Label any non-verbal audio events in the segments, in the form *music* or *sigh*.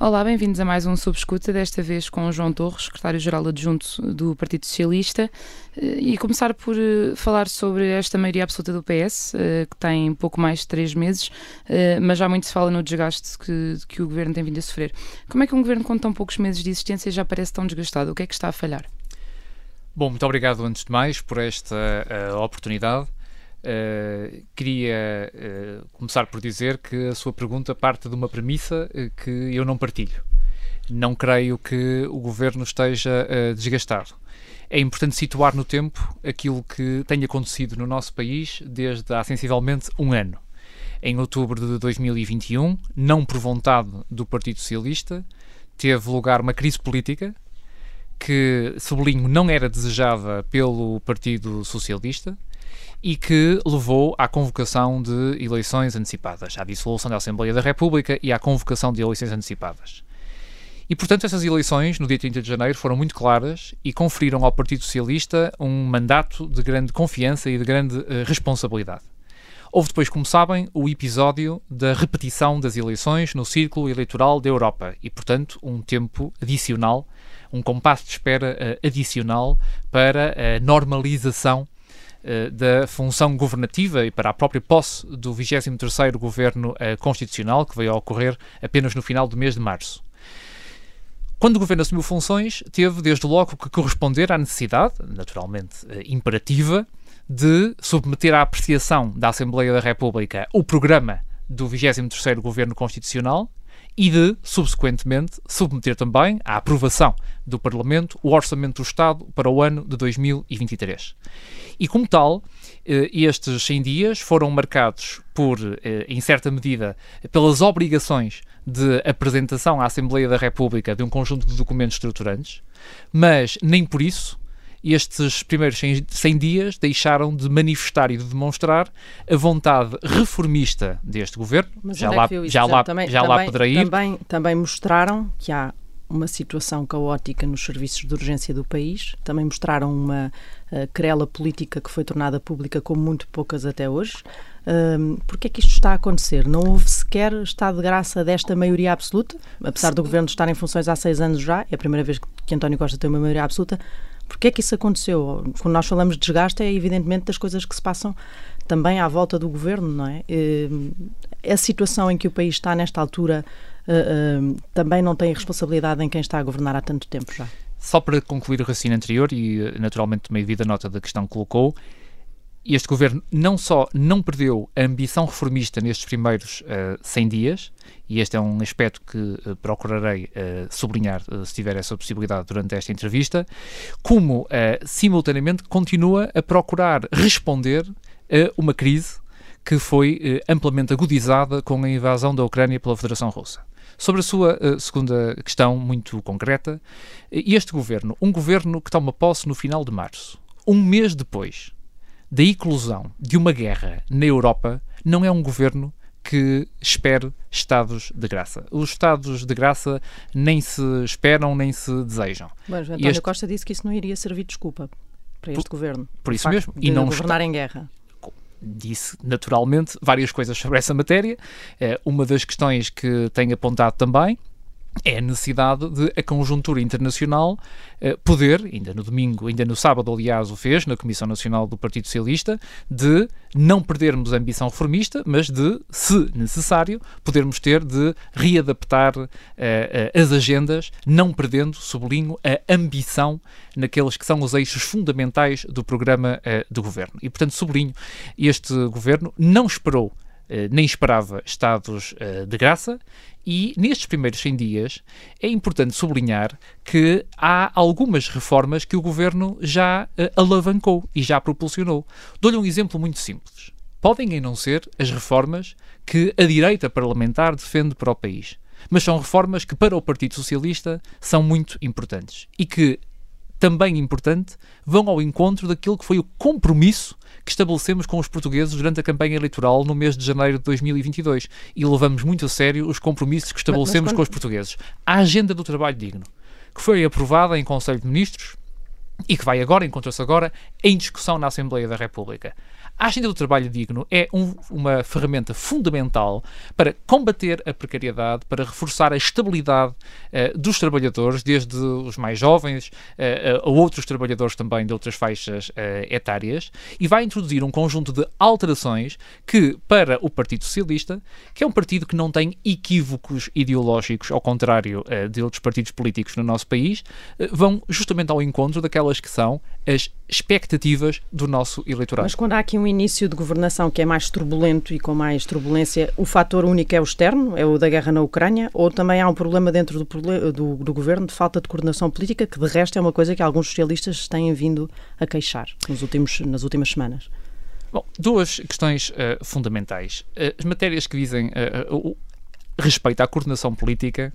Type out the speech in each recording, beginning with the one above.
Olá, bem-vindos a mais um Subscuta, desta vez com João Torres, secretário-geral adjunto do Partido Socialista, eh, e começar por eh, falar sobre esta maioria absoluta do PS, eh, que tem pouco mais de três meses, mas já muito se fala no desgaste que, que o governo tem vindo a sofrer. Como é que um governo com tão poucos meses de existência já parece tão desgastado? O que é que está a falhar? Bom, muito obrigado antes de mais por esta oportunidade. Uh, queria uh, começar por dizer que a sua pergunta parte de uma premissa uh, que eu não partilho. Não creio que o governo esteja desgastado. É importante situar no tempo aquilo que tem acontecido no nosso país desde há sensivelmente um ano. Em outubro de 2021, não por vontade do Partido Socialista, teve lugar uma crise política que, sublinho, não era desejada pelo Partido Socialista e que levou à convocação de eleições antecipadas, à dissolução da Assembleia da República e à convocação de eleições antecipadas. E, portanto, essas eleições, no dia 30 de janeiro, foram muito claras e conferiram ao Partido Socialista um mandato de grande confiança e de grande uh, responsabilidade. Houve depois, como sabem, o episódio da repetição das eleições no círculo eleitoral da Europa e, portanto, um tempo adicional, um compasso de espera uh, adicional para a normalização da função governativa e para a própria posse do 23º Governo uh, Constitucional, que veio a ocorrer apenas no final do mês de março. Quando o governo assumiu funções, teve desde logo que corresponder à necessidade, naturalmente imperativa, de submeter à apreciação da Assembleia da República o programa do 23º Governo Constitucional e de, subsequentemente, submeter também à aprovação do Parlamento o Orçamento do Estado para o ano de 2023. E, como tal, eh, estes 100 dias foram marcados por, eh, em certa medida, pelas obrigações de apresentação à Assembleia da República de um conjunto de documentos estruturantes, mas nem por isso estes primeiros 100 dias deixaram de manifestar e de demonstrar a vontade reformista deste governo. Mas já é lá, já lá, também, já lá poderá ir. Também, também mostraram que há uma situação caótica nos serviços de urgência do país, também mostraram uma uh, querela política que foi tornada pública como muito poucas até hoje. Uh, Porquê é que isto está a acontecer? Não houve sequer estado de graça desta maioria absoluta, apesar do governo estar em funções há seis anos já, é a primeira vez que António Costa tem uma maioria absoluta. Porquê é que isso aconteceu? Quando nós falamos de desgaste, é evidentemente das coisas que se passam também à volta do governo, não é? Uh, a situação em que o país está nesta altura uh, também não tem responsabilidade em quem está a governar há tanto tempo já. Só para concluir o raciocínio anterior, e naturalmente tomei vida nota da questão que colocou, este governo não só não perdeu a ambição reformista nestes primeiros uh, 100 dias, e este é um aspecto que uh, procurarei uh, sublinhar se tiver essa possibilidade durante esta entrevista, como simultaneamente continua a procurar responder a uma crise que foi amplamente agudizada com a invasão da Ucrânia pela Federação Russa. Sobre a sua uh, segunda questão, muito concreta, este governo, um governo que toma posse no final de março, um mês depois da eclosão de uma guerra na Europa, não é um governo que espere estados de graça. Os estados de graça nem se esperam nem se desejam. Mas António este... Costa disse que isso não iria servir de desculpa para este por, governo. Por isso mesmo. e não governar está... em guerra disse naturalmente várias coisas sobre essa matéria. É, uma das questões que tem apontado também é a necessidade de a conjuntura internacional eh, poder, ainda no domingo, ainda no sábado, aliás, o fez na Comissão Nacional do Partido Socialista, de não perdermos a ambição reformista, mas de, se necessário, podermos ter de readaptar eh, eh, as agendas, não perdendo, sublinho, a ambição naqueles que são os eixos fundamentais do programa do governo. E, portanto, sublinho, este governo não esperou nem esperava estados de graça e nestes primeiros 100 dias é importante sublinhar que há algumas reformas que o governo já uh, alavancou e já propulsionou. Dou-lhe um exemplo muito simples. Podem não ser as reformas que a direita parlamentar defende para o país, mas são reformas que para o Partido Socialista são muito importantes e que também importante, vão ao encontro daquilo que foi o compromisso que estabelecemos com os portugueses durante a campanha eleitoral no mês de janeiro de 2022 e levamos muito a sério os compromissos que estabelecemos quando... com os portugueses. A agenda do trabalho digno, que foi aprovada em Conselho de Ministros e que vai agora, encontra-se agora, em discussão na Assembleia da República. A agenda do trabalho digno é um, uma ferramenta fundamental para combater a precariedade, para reforçar a estabilidade uh, dos trabalhadores, desde os mais jovens uh, a outros trabalhadores também de outras faixas uh, etárias, e vai introduzir um conjunto de alterações que, para o Partido Socialista, que é um partido que não tem equívocos ideológicos, ao contrário de outros partidos políticos no nosso país, vão justamente ao encontro daquelas que são as expectativas do nosso eleitorado. Mas quando há aqui um início de governação que é mais turbulento e com mais turbulência, o fator único é o externo, é o da guerra na Ucrânia, ou também há um problema dentro do, do, do governo de falta de coordenação política, que de resto é uma coisa que alguns socialistas têm vindo a queixar nos últimos, nas últimas semanas? Bom, duas questões uh, fundamentais. Uh, as matérias que dizem uh, respeito à coordenação política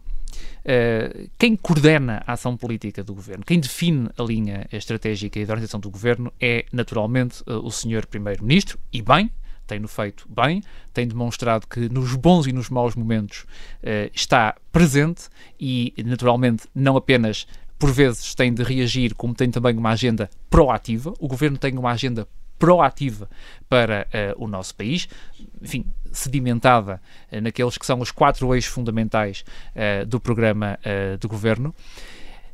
Uh, quem coordena a ação política do governo, quem define a linha estratégica e de organização do governo é naturalmente uh, o senhor primeiro-ministro, e bem, tem-no feito bem, tem demonstrado que nos bons e nos maus momentos uh, está presente e, naturalmente, não apenas por vezes tem de reagir, como tem também uma agenda proativa. O governo tem uma agenda proativa para uh, o nosso país, enfim, sedimentada uh, naqueles que são os quatro eixos fundamentais uh, do programa de governo.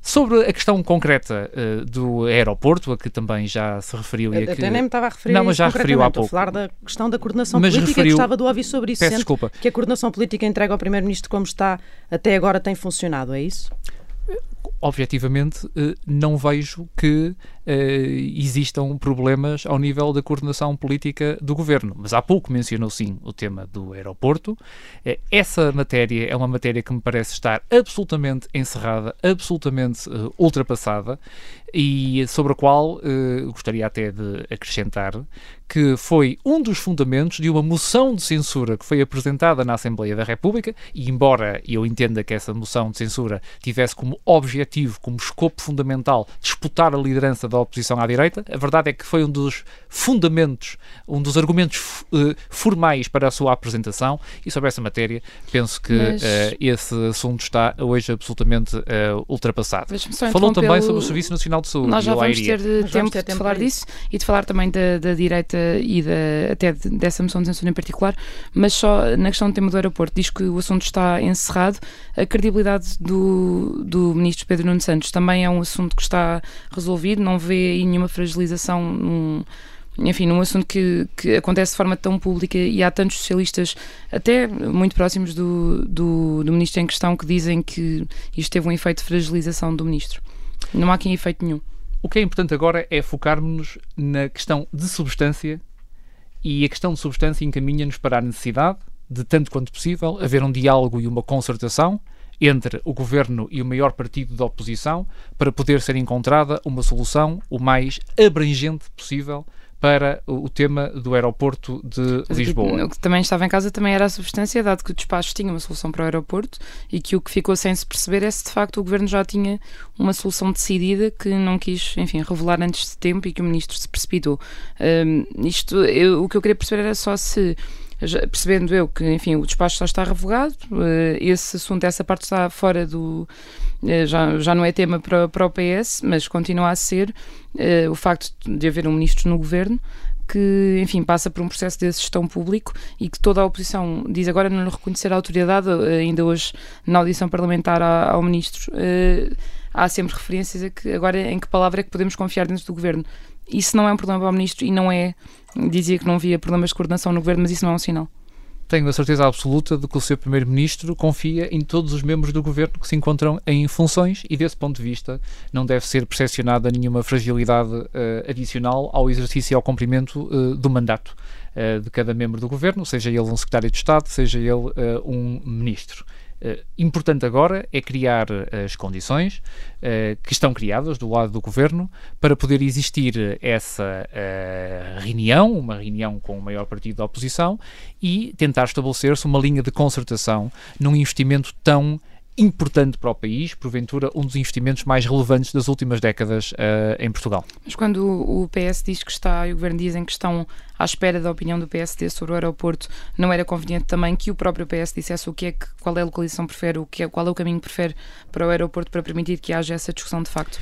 Sobre a questão concreta uh, do aeroporto, a que também já se referiu. E a que... nem me estava a referir Não, mas já referiu há pouco. a falar da questão da coordenação mas política referiu... gostava de ouvir sobre isso. Peço desculpa. Que a coordenação política entrega ao Primeiro-Ministro como está até agora tem funcionado, é isso? Objetivamente, uh, não vejo que uh, existam problemas ao nível da coordenação política do governo. Mas há pouco mencionou sim o tema do aeroporto. Uh, essa matéria é uma matéria que me parece estar absolutamente encerrada, absolutamente ultrapassada e sobre a qual gostaria até de acrescentar que foi um dos fundamentos de uma moção de censura que foi apresentada na Assembleia da República, e embora eu entenda que essa moção de censura tivesse como objetivo, como escopo fundamental, disputar a liderança da oposição à direita, a verdade é que foi um dos fundamentos, um dos argumentos uh, formais para a sua apresentação, e sobre essa matéria penso que Mas... uh, esse assunto está hoje absolutamente uh, ultrapassado. Falou também sobre o Serviço Nacional de Saúde. Nós já vamos ter, de tempo, ter tempo de falar disso e de falar também da, da direita e da, até dessa moção de censura em particular, mas só na questão do tema do aeroporto, diz que o assunto está encerrado. A credibilidade do, do ministro Pedro Nuno Santos também é um assunto que está resolvido, não vê aí nenhuma fragilização num, enfim, num assunto que, que acontece de forma tão pública e há tantos socialistas, até muito próximos do, do, do ministro em questão, que dizem que isto teve um efeito de fragilização do ministro. Não há aqui efeito nenhum. O que é importante agora é focarmos-nos na questão de substância e a questão de substância encaminha-nos para a necessidade de, tanto quanto possível, haver um diálogo e uma concertação entre o governo e o maior partido da oposição para poder ser encontrada uma solução o mais abrangente possível para o tema do aeroporto de Lisboa. O que também estava em casa também era a substância, dado que o despacho tinha uma solução para o aeroporto e que o que ficou sem se perceber é se de facto o governo já tinha uma solução decidida que não quis, enfim, revelar antes de tempo e que o ministro se precipitou. Um, isto, eu, o que eu queria perceber era só se percebendo eu que, enfim, o despacho só está revogado, uh, esse assunto, essa parte está fora do. Uh, já, já não é tema para, para o PS, mas continua a ser uh, o facto de haver um ministro no governo que, enfim, passa por um processo de gestão público e que toda a oposição diz agora não reconhecer a autoridade, ainda hoje na audição parlamentar ao ministro, há sempre referências a que agora em que palavra é que podemos confiar dentro do governo. Isso não é um problema para o ministro e não é dizia que não havia problemas de coordenação no governo, mas isso não é um sinal. Tenho a certeza absoluta de que o seu primeiro-ministro confia em todos os membros do governo que se encontram em funções e, desse ponto de vista, não deve ser percepcionada nenhuma fragilidade uh, adicional ao exercício e ao cumprimento uh, do mandato uh, de cada membro do governo, seja ele um secretário de Estado, seja ele um ministro. Uh, importante agora é criar uh, as condições uh, que estão criadas do lado do governo para poder existir essa reunião, uma reunião com o maior partido da oposição e tentar estabelecer-se uma linha de concertação num investimento tão importante para o país, porventura um dos investimentos mais relevantes das últimas décadas uh, em Portugal. Mas quando o PS diz que está, e o Governo dizem que estão à espera da opinião do PSD sobre o aeroporto, não era conveniente também que o próprio PS dissesse o que é que, qual é a localização que prefere, o que é, qual é o caminho que prefere para o aeroporto para permitir que haja essa discussão de facto?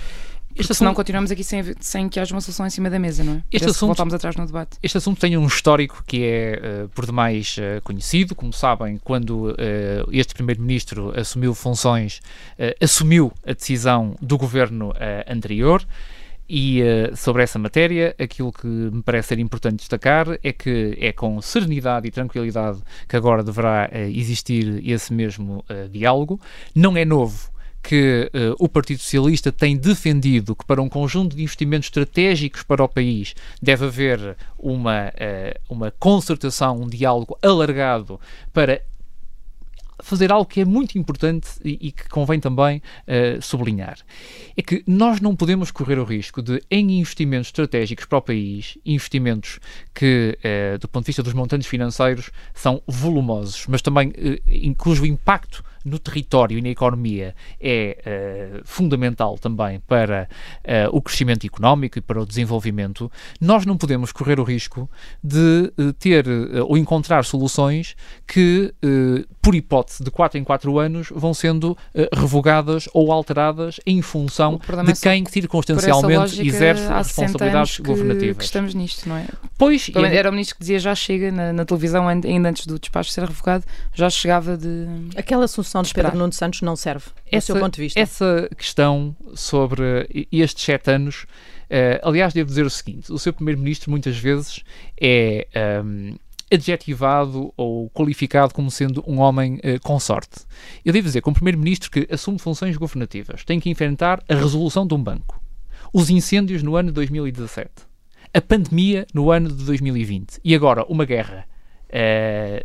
Porque senão continuamos aqui sem, sem que haja uma solução em cima da mesa, não é? Este assunto, voltamos atrás no debate. Este assunto tem um histórico que é, uh, por demais, uh, conhecido. Como sabem, quando uh, este Primeiro-Ministro assumiu funções, assumiu a decisão do governo anterior. E uh, sobre essa matéria, aquilo que me parece ser importante destacar é que é com serenidade e tranquilidade que agora deverá uh, existir esse mesmo uh, diálogo. Não é novo que uh, o Partido Socialista tem defendido que para um conjunto de investimentos estratégicos para o país deve haver uma, uh, uma concertação, um diálogo alargado para fazer algo que é muito importante e, e que convém também uh, sublinhar. É que nós não podemos correr o risco de, em investimentos estratégicos para o país, investimentos que, uh, do ponto de vista dos montantes financeiros, são volumosos, mas também uh, cujo impacto no território e na economia é uh, fundamental também para uh, o crescimento económico e para o desenvolvimento, nós não podemos correr o risco de uh, ter ou encontrar soluções que, por hipótese de 4 em 4 anos, vão sendo revogadas ou alteradas em função de é quem circunstancialmente exerce responsabilidades que, governativas. Que estamos nisto, não é? Pois, era o ministro que dizia já chega na, na televisão, ainda antes do despacho ser revogado, já chegava de. Aquela solução de esperar. Pedro Nuno Santos não serve, essa, do seu ponto de vista? Essa questão sobre estes sete anos, uh, aliás, devo dizer o seguinte: o seu primeiro-ministro muitas vezes é. Um, adjetivado ou qualificado como sendo um homem uh, com sorte. Eu devo dizer, como primeiro-ministro que assume funções governativas, tem que enfrentar a resolução de um banco, os incêndios no ano de 2017, a pandemia no ano de 2020 e agora uma guerra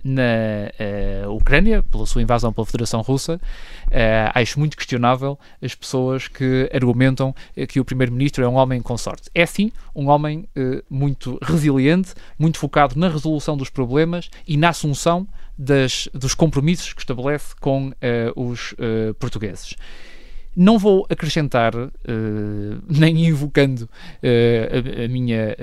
na uh, Ucrânia, pela sua invasão pela Federação Russa, uh, acho muito questionável as pessoas que argumentam que o Primeiro-Ministro é um homem com sorte. É sim um homem muito resiliente, muito focado na resolução dos problemas e na assunção das, dos compromissos que estabelece com os portugueses. Não vou acrescentar, uh, nem invocando uh, a, a, minha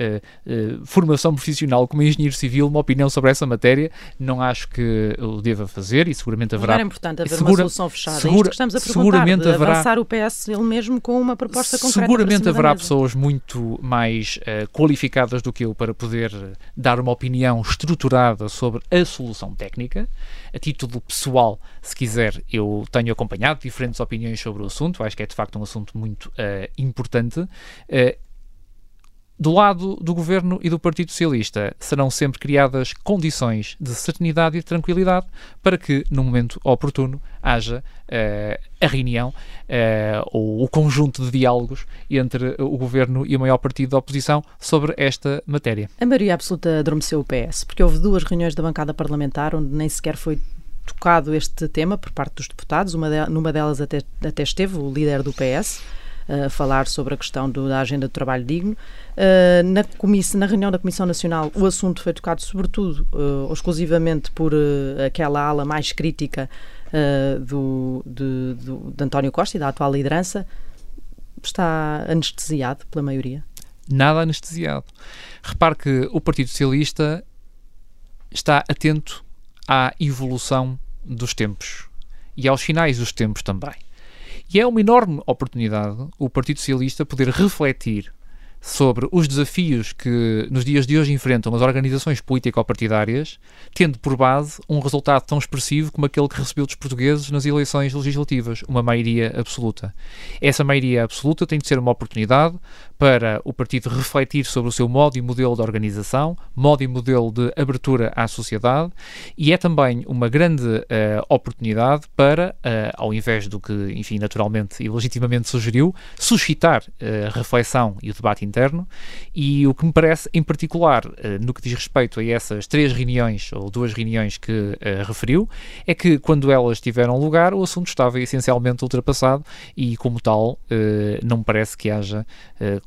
uh, formação profissional como engenheiro civil, uma opinião sobre essa matéria. Não acho que o deva fazer e seguramente haverá. Era importante haver segura, uma solução fechada. É segura, é que estamos a seguramente haverá, avançar o PS ele mesmo com uma proposta concreta. Seguramente haverá pessoas muito mais qualificadas do que eu para poder dar uma opinião estruturada sobre a solução técnica. A título pessoal, se quiser, eu tenho acompanhado diferentes opiniões sobre o assunto, acho que é de facto um assunto muito uh, importante. Uh, do lado do governo e do Partido Socialista serão sempre criadas condições de serenidade e de tranquilidade para que, no momento oportuno, haja uh, a reunião uh, ou o conjunto de diálogos entre o governo e o maior partido da oposição sobre esta matéria. A maioria absoluta adormeceu o PS, porque houve duas reuniões da bancada parlamentar onde nem sequer foi tocado este tema por parte dos deputados. De, numa delas até, até esteve o líder do PS a falar sobre a questão do, da agenda do trabalho digno. Uh, na, na reunião da Comissão Nacional, o assunto foi tocado sobretudo uh, exclusivamente por uh, aquela ala mais crítica do, de, do, de António Costa e da atual liderança. Está anestesiado pela maioria? Nada anestesiado. Repare que o Partido Socialista está atento à evolução dos tempos e aos finais dos tempos também. E é uma enorme oportunidade o Partido Socialista poder refletir sobre os desafios que nos dias de hoje enfrentam as organizações político-partidárias, tendo por base um resultado tão expressivo como aquele que recebeu dos portugueses nas eleições legislativas, uma maioria absoluta. Essa maioria absoluta tem de ser uma oportunidade para o partido refletir sobre o seu modo e modelo de organização, modo e modelo de abertura à sociedade, e é também uma grande uh, oportunidade para, uh, ao invés do que, enfim, naturalmente e legitimamente sugeriu, suscitar uh, reflexão e o debate interno. E o que me parece, em particular, no que diz respeito a essas três reuniões ou duas reuniões que referiu, é que quando elas tiveram lugar, o assunto estava essencialmente ultrapassado e, como tal, não me parece que haja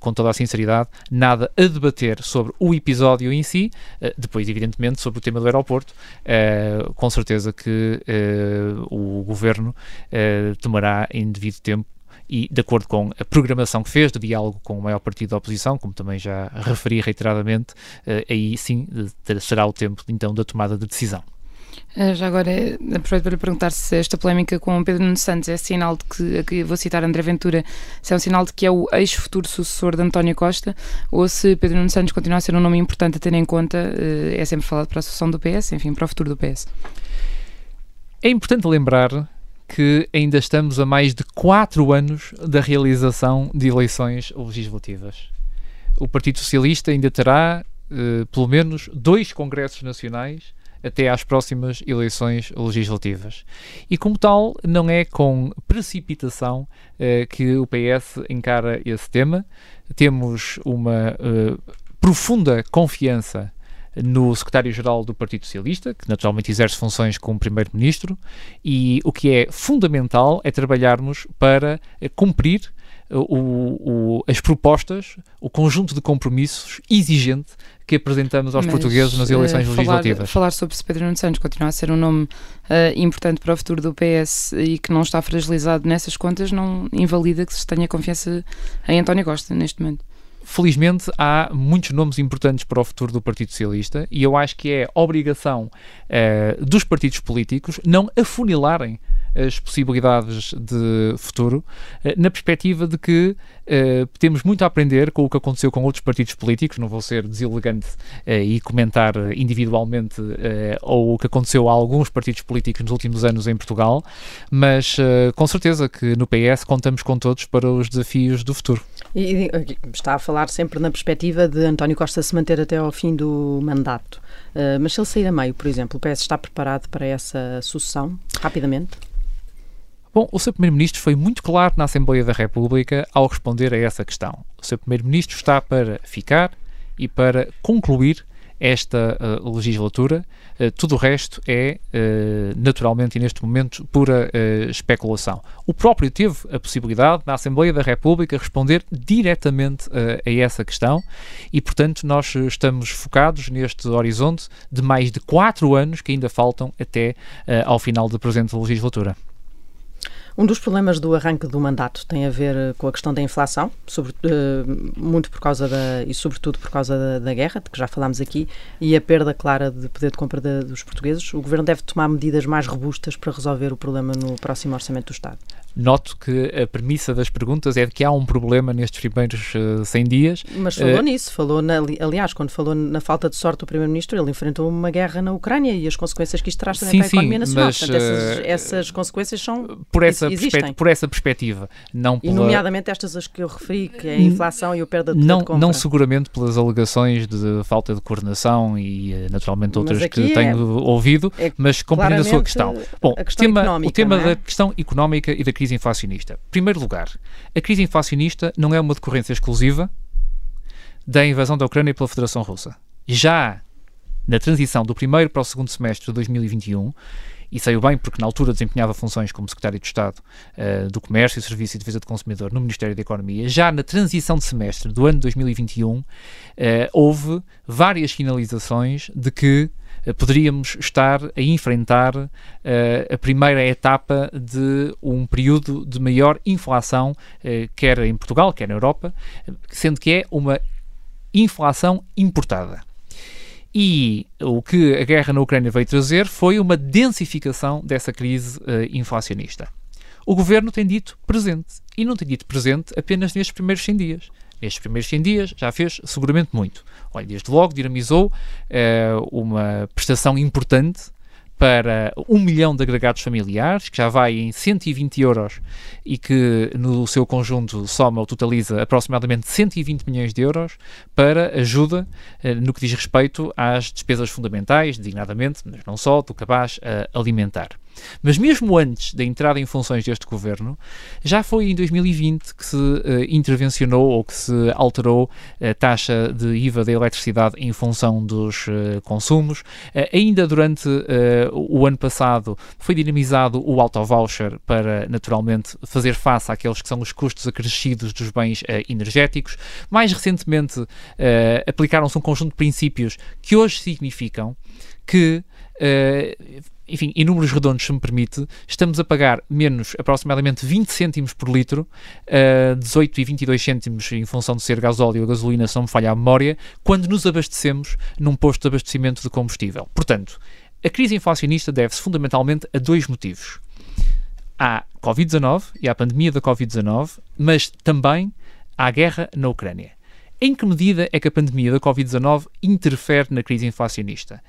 com toda a sinceridade, nada a debater sobre o episódio em si, uh, depois, evidentemente, sobre o tema do aeroporto, uh, com certeza que uh, o governo tomará em devido tempo e de acordo com a programação que fez de diálogo com o maior partido da oposição, como também já referi reiteradamente, aí sim será o tempo então da tomada de decisão. Eh, já agora, eh, aproveito para lhe perguntar se esta polémica com Pedro Nuno Santos é sinal de que, aqui vou citar André Ventura, se é um sinal de que é o ex-futuro sucessor de António Costa, ou se Pedro Nuno Santos continua a ser um nome importante a ter em conta, eh, é sempre falado para a sucessão do PS, enfim, para o futuro do PS. É importante lembrar que ainda estamos a mais de quatro anos da realização de eleições legislativas. O Partido Socialista ainda terá, pelo menos, dois congressos nacionais até às próximas eleições legislativas. E, como tal, não é com precipitação uh, que o PS encara esse tema. Temos uma uh, profunda confiança no secretário-geral do Partido Socialista, que naturalmente exerce funções como primeiro-ministro, e o que é fundamental é trabalharmos para uh, cumprir o, o, as propostas, o conjunto de compromissos exigente que apresentamos aos Mas, portugueses nas eleições uh, legislativas. Falar sobre se Pedro Nuno Santos continua a ser um nome uh, importante para o futuro do PS e que não está fragilizado nessas contas não invalida que se tenha confiança em António Costa neste momento. Felizmente há muitos nomes importantes para o futuro do Partido Socialista e eu acho que é obrigação uh, dos partidos políticos não afunilarem as possibilidades de futuro, eh, na perspectiva de que uh, temos muito a aprender com o que aconteceu com outros partidos políticos, não vou ser deselegante uh, e comentar individualmente uh, ou o que aconteceu a alguns partidos políticos nos últimos anos em Portugal, mas com certeza que no PS contamos com todos para os desafios do futuro. E, está a falar sempre na perspectiva de António Costa se manter até ao fim do mandato. mas se ele sair a meio, por exemplo, o PS está preparado para essa sucessão rapidamente? Bom, o Sr. Primeiro-Ministro foi muito claro na Assembleia da República ao responder a essa questão. O Sr. Primeiro-Ministro está para ficar e para concluir esta uh, legislatura. Uh, tudo o resto é, uh, naturalmente, e neste momento, pura especulação. O próprio teve a possibilidade, na Assembleia da República, responder diretamente a essa questão e, portanto, nós estamos focados neste horizonte de mais de quatro anos que ainda faltam até ao final da presente legislatura. Um dos problemas do arranque do mandato tem a ver eh, com a questão da inflação, sobre, uh, muito por causa da, e sobretudo por causa da, da, guerra, de que já falámos aqui, e a perda clara de poder de compra de, dos portugueses. O Governo deve tomar medidas mais robustas para resolver o problema no próximo Orçamento do Estado. Noto que a premissa das perguntas é de que há um problema nestes primeiros uh, eh, 100 dias. Mas falou uh, nisso, falou, na, aliás, quando falou na falta de sorte do Primeiro-Ministro, ele enfrentou uma guerra na Ucrânia e as consequências que isto traz também sim, para a economia nacional. Mas, Portanto, essas, essas, consequências são. Por essa essa, por essa perspectiva. Não pela... E nomeadamente estas as que eu referi, que é a inflação e o perda de não, de compra. Não seguramente pelas alegações de falta de coordenação e eh, naturalmente outras que é, tenho ouvido, é mas compreendo a sua questão. Bom, questão tema, o tema é? da questão económica e da crise inflacionista. Em primeiro lugar, a crise inflacionista não é uma decorrência exclusiva da invasão da Ucrânia pela Federação Russa. Já na transição do primeiro para o segundo semestre de 2021, e saiu bem porque na altura desempenhava funções como Secretário de Estado uh, do Comércio, Serviço e Defesa do Consumidor no Ministério da Economia. Já na transição de semestre do ano 2021, uh, houve várias sinalizações de que poderíamos estar a enfrentar a primeira etapa de um período de maior inflação, quer em Portugal, quer na Europa, sendo que é uma inflação importada. E o que a guerra na Ucrânia veio trazer foi uma densificação dessa crise uh, inflacionista. O governo tem dito presente. E não tem dito presente apenas nestes primeiros 100 dias. Nestes primeiros 100 dias já fez seguramente muito. Olha, desde logo dinamizou uh, uma prestação importante para um milhão de agregados familiares, que já vai em 120 euros e que no seu conjunto soma ou totaliza aproximadamente 120 milhões de euros para ajuda eh, no que diz respeito às despesas fundamentais, designadamente, mas não só, do cabaz alimentar. Mas mesmo antes da entrada em funções deste governo, já foi em 2020 que se uh, intervencionou ou que se alterou a taxa de IVA da eletricidade em função dos uh, consumos. Uh, ainda durante o ano passado foi dinamizado o auto-voucher para, naturalmente, fazer face àqueles que são os custos acrescidos dos bens energéticos. Mais recentemente, aplicaram-se um conjunto de princípios que hoje significam que Uh, enfim, em números redondos, se me permite, estamos a pagar menos aproximadamente 20 cêntimos por litro, uh, 18 e 22 cêntimos em função de ser gasóleo ou gasolina, se não me falha a memória, quando nos abastecemos num posto de abastecimento de combustível. Portanto, a crise inflacionista deve-se fundamentalmente a dois motivos. À Covid-19 e à pandemia da Covid-19, mas também à guerra na Ucrânia. Em que medida é que a pandemia da Covid-19 interfere na crise inflacionista?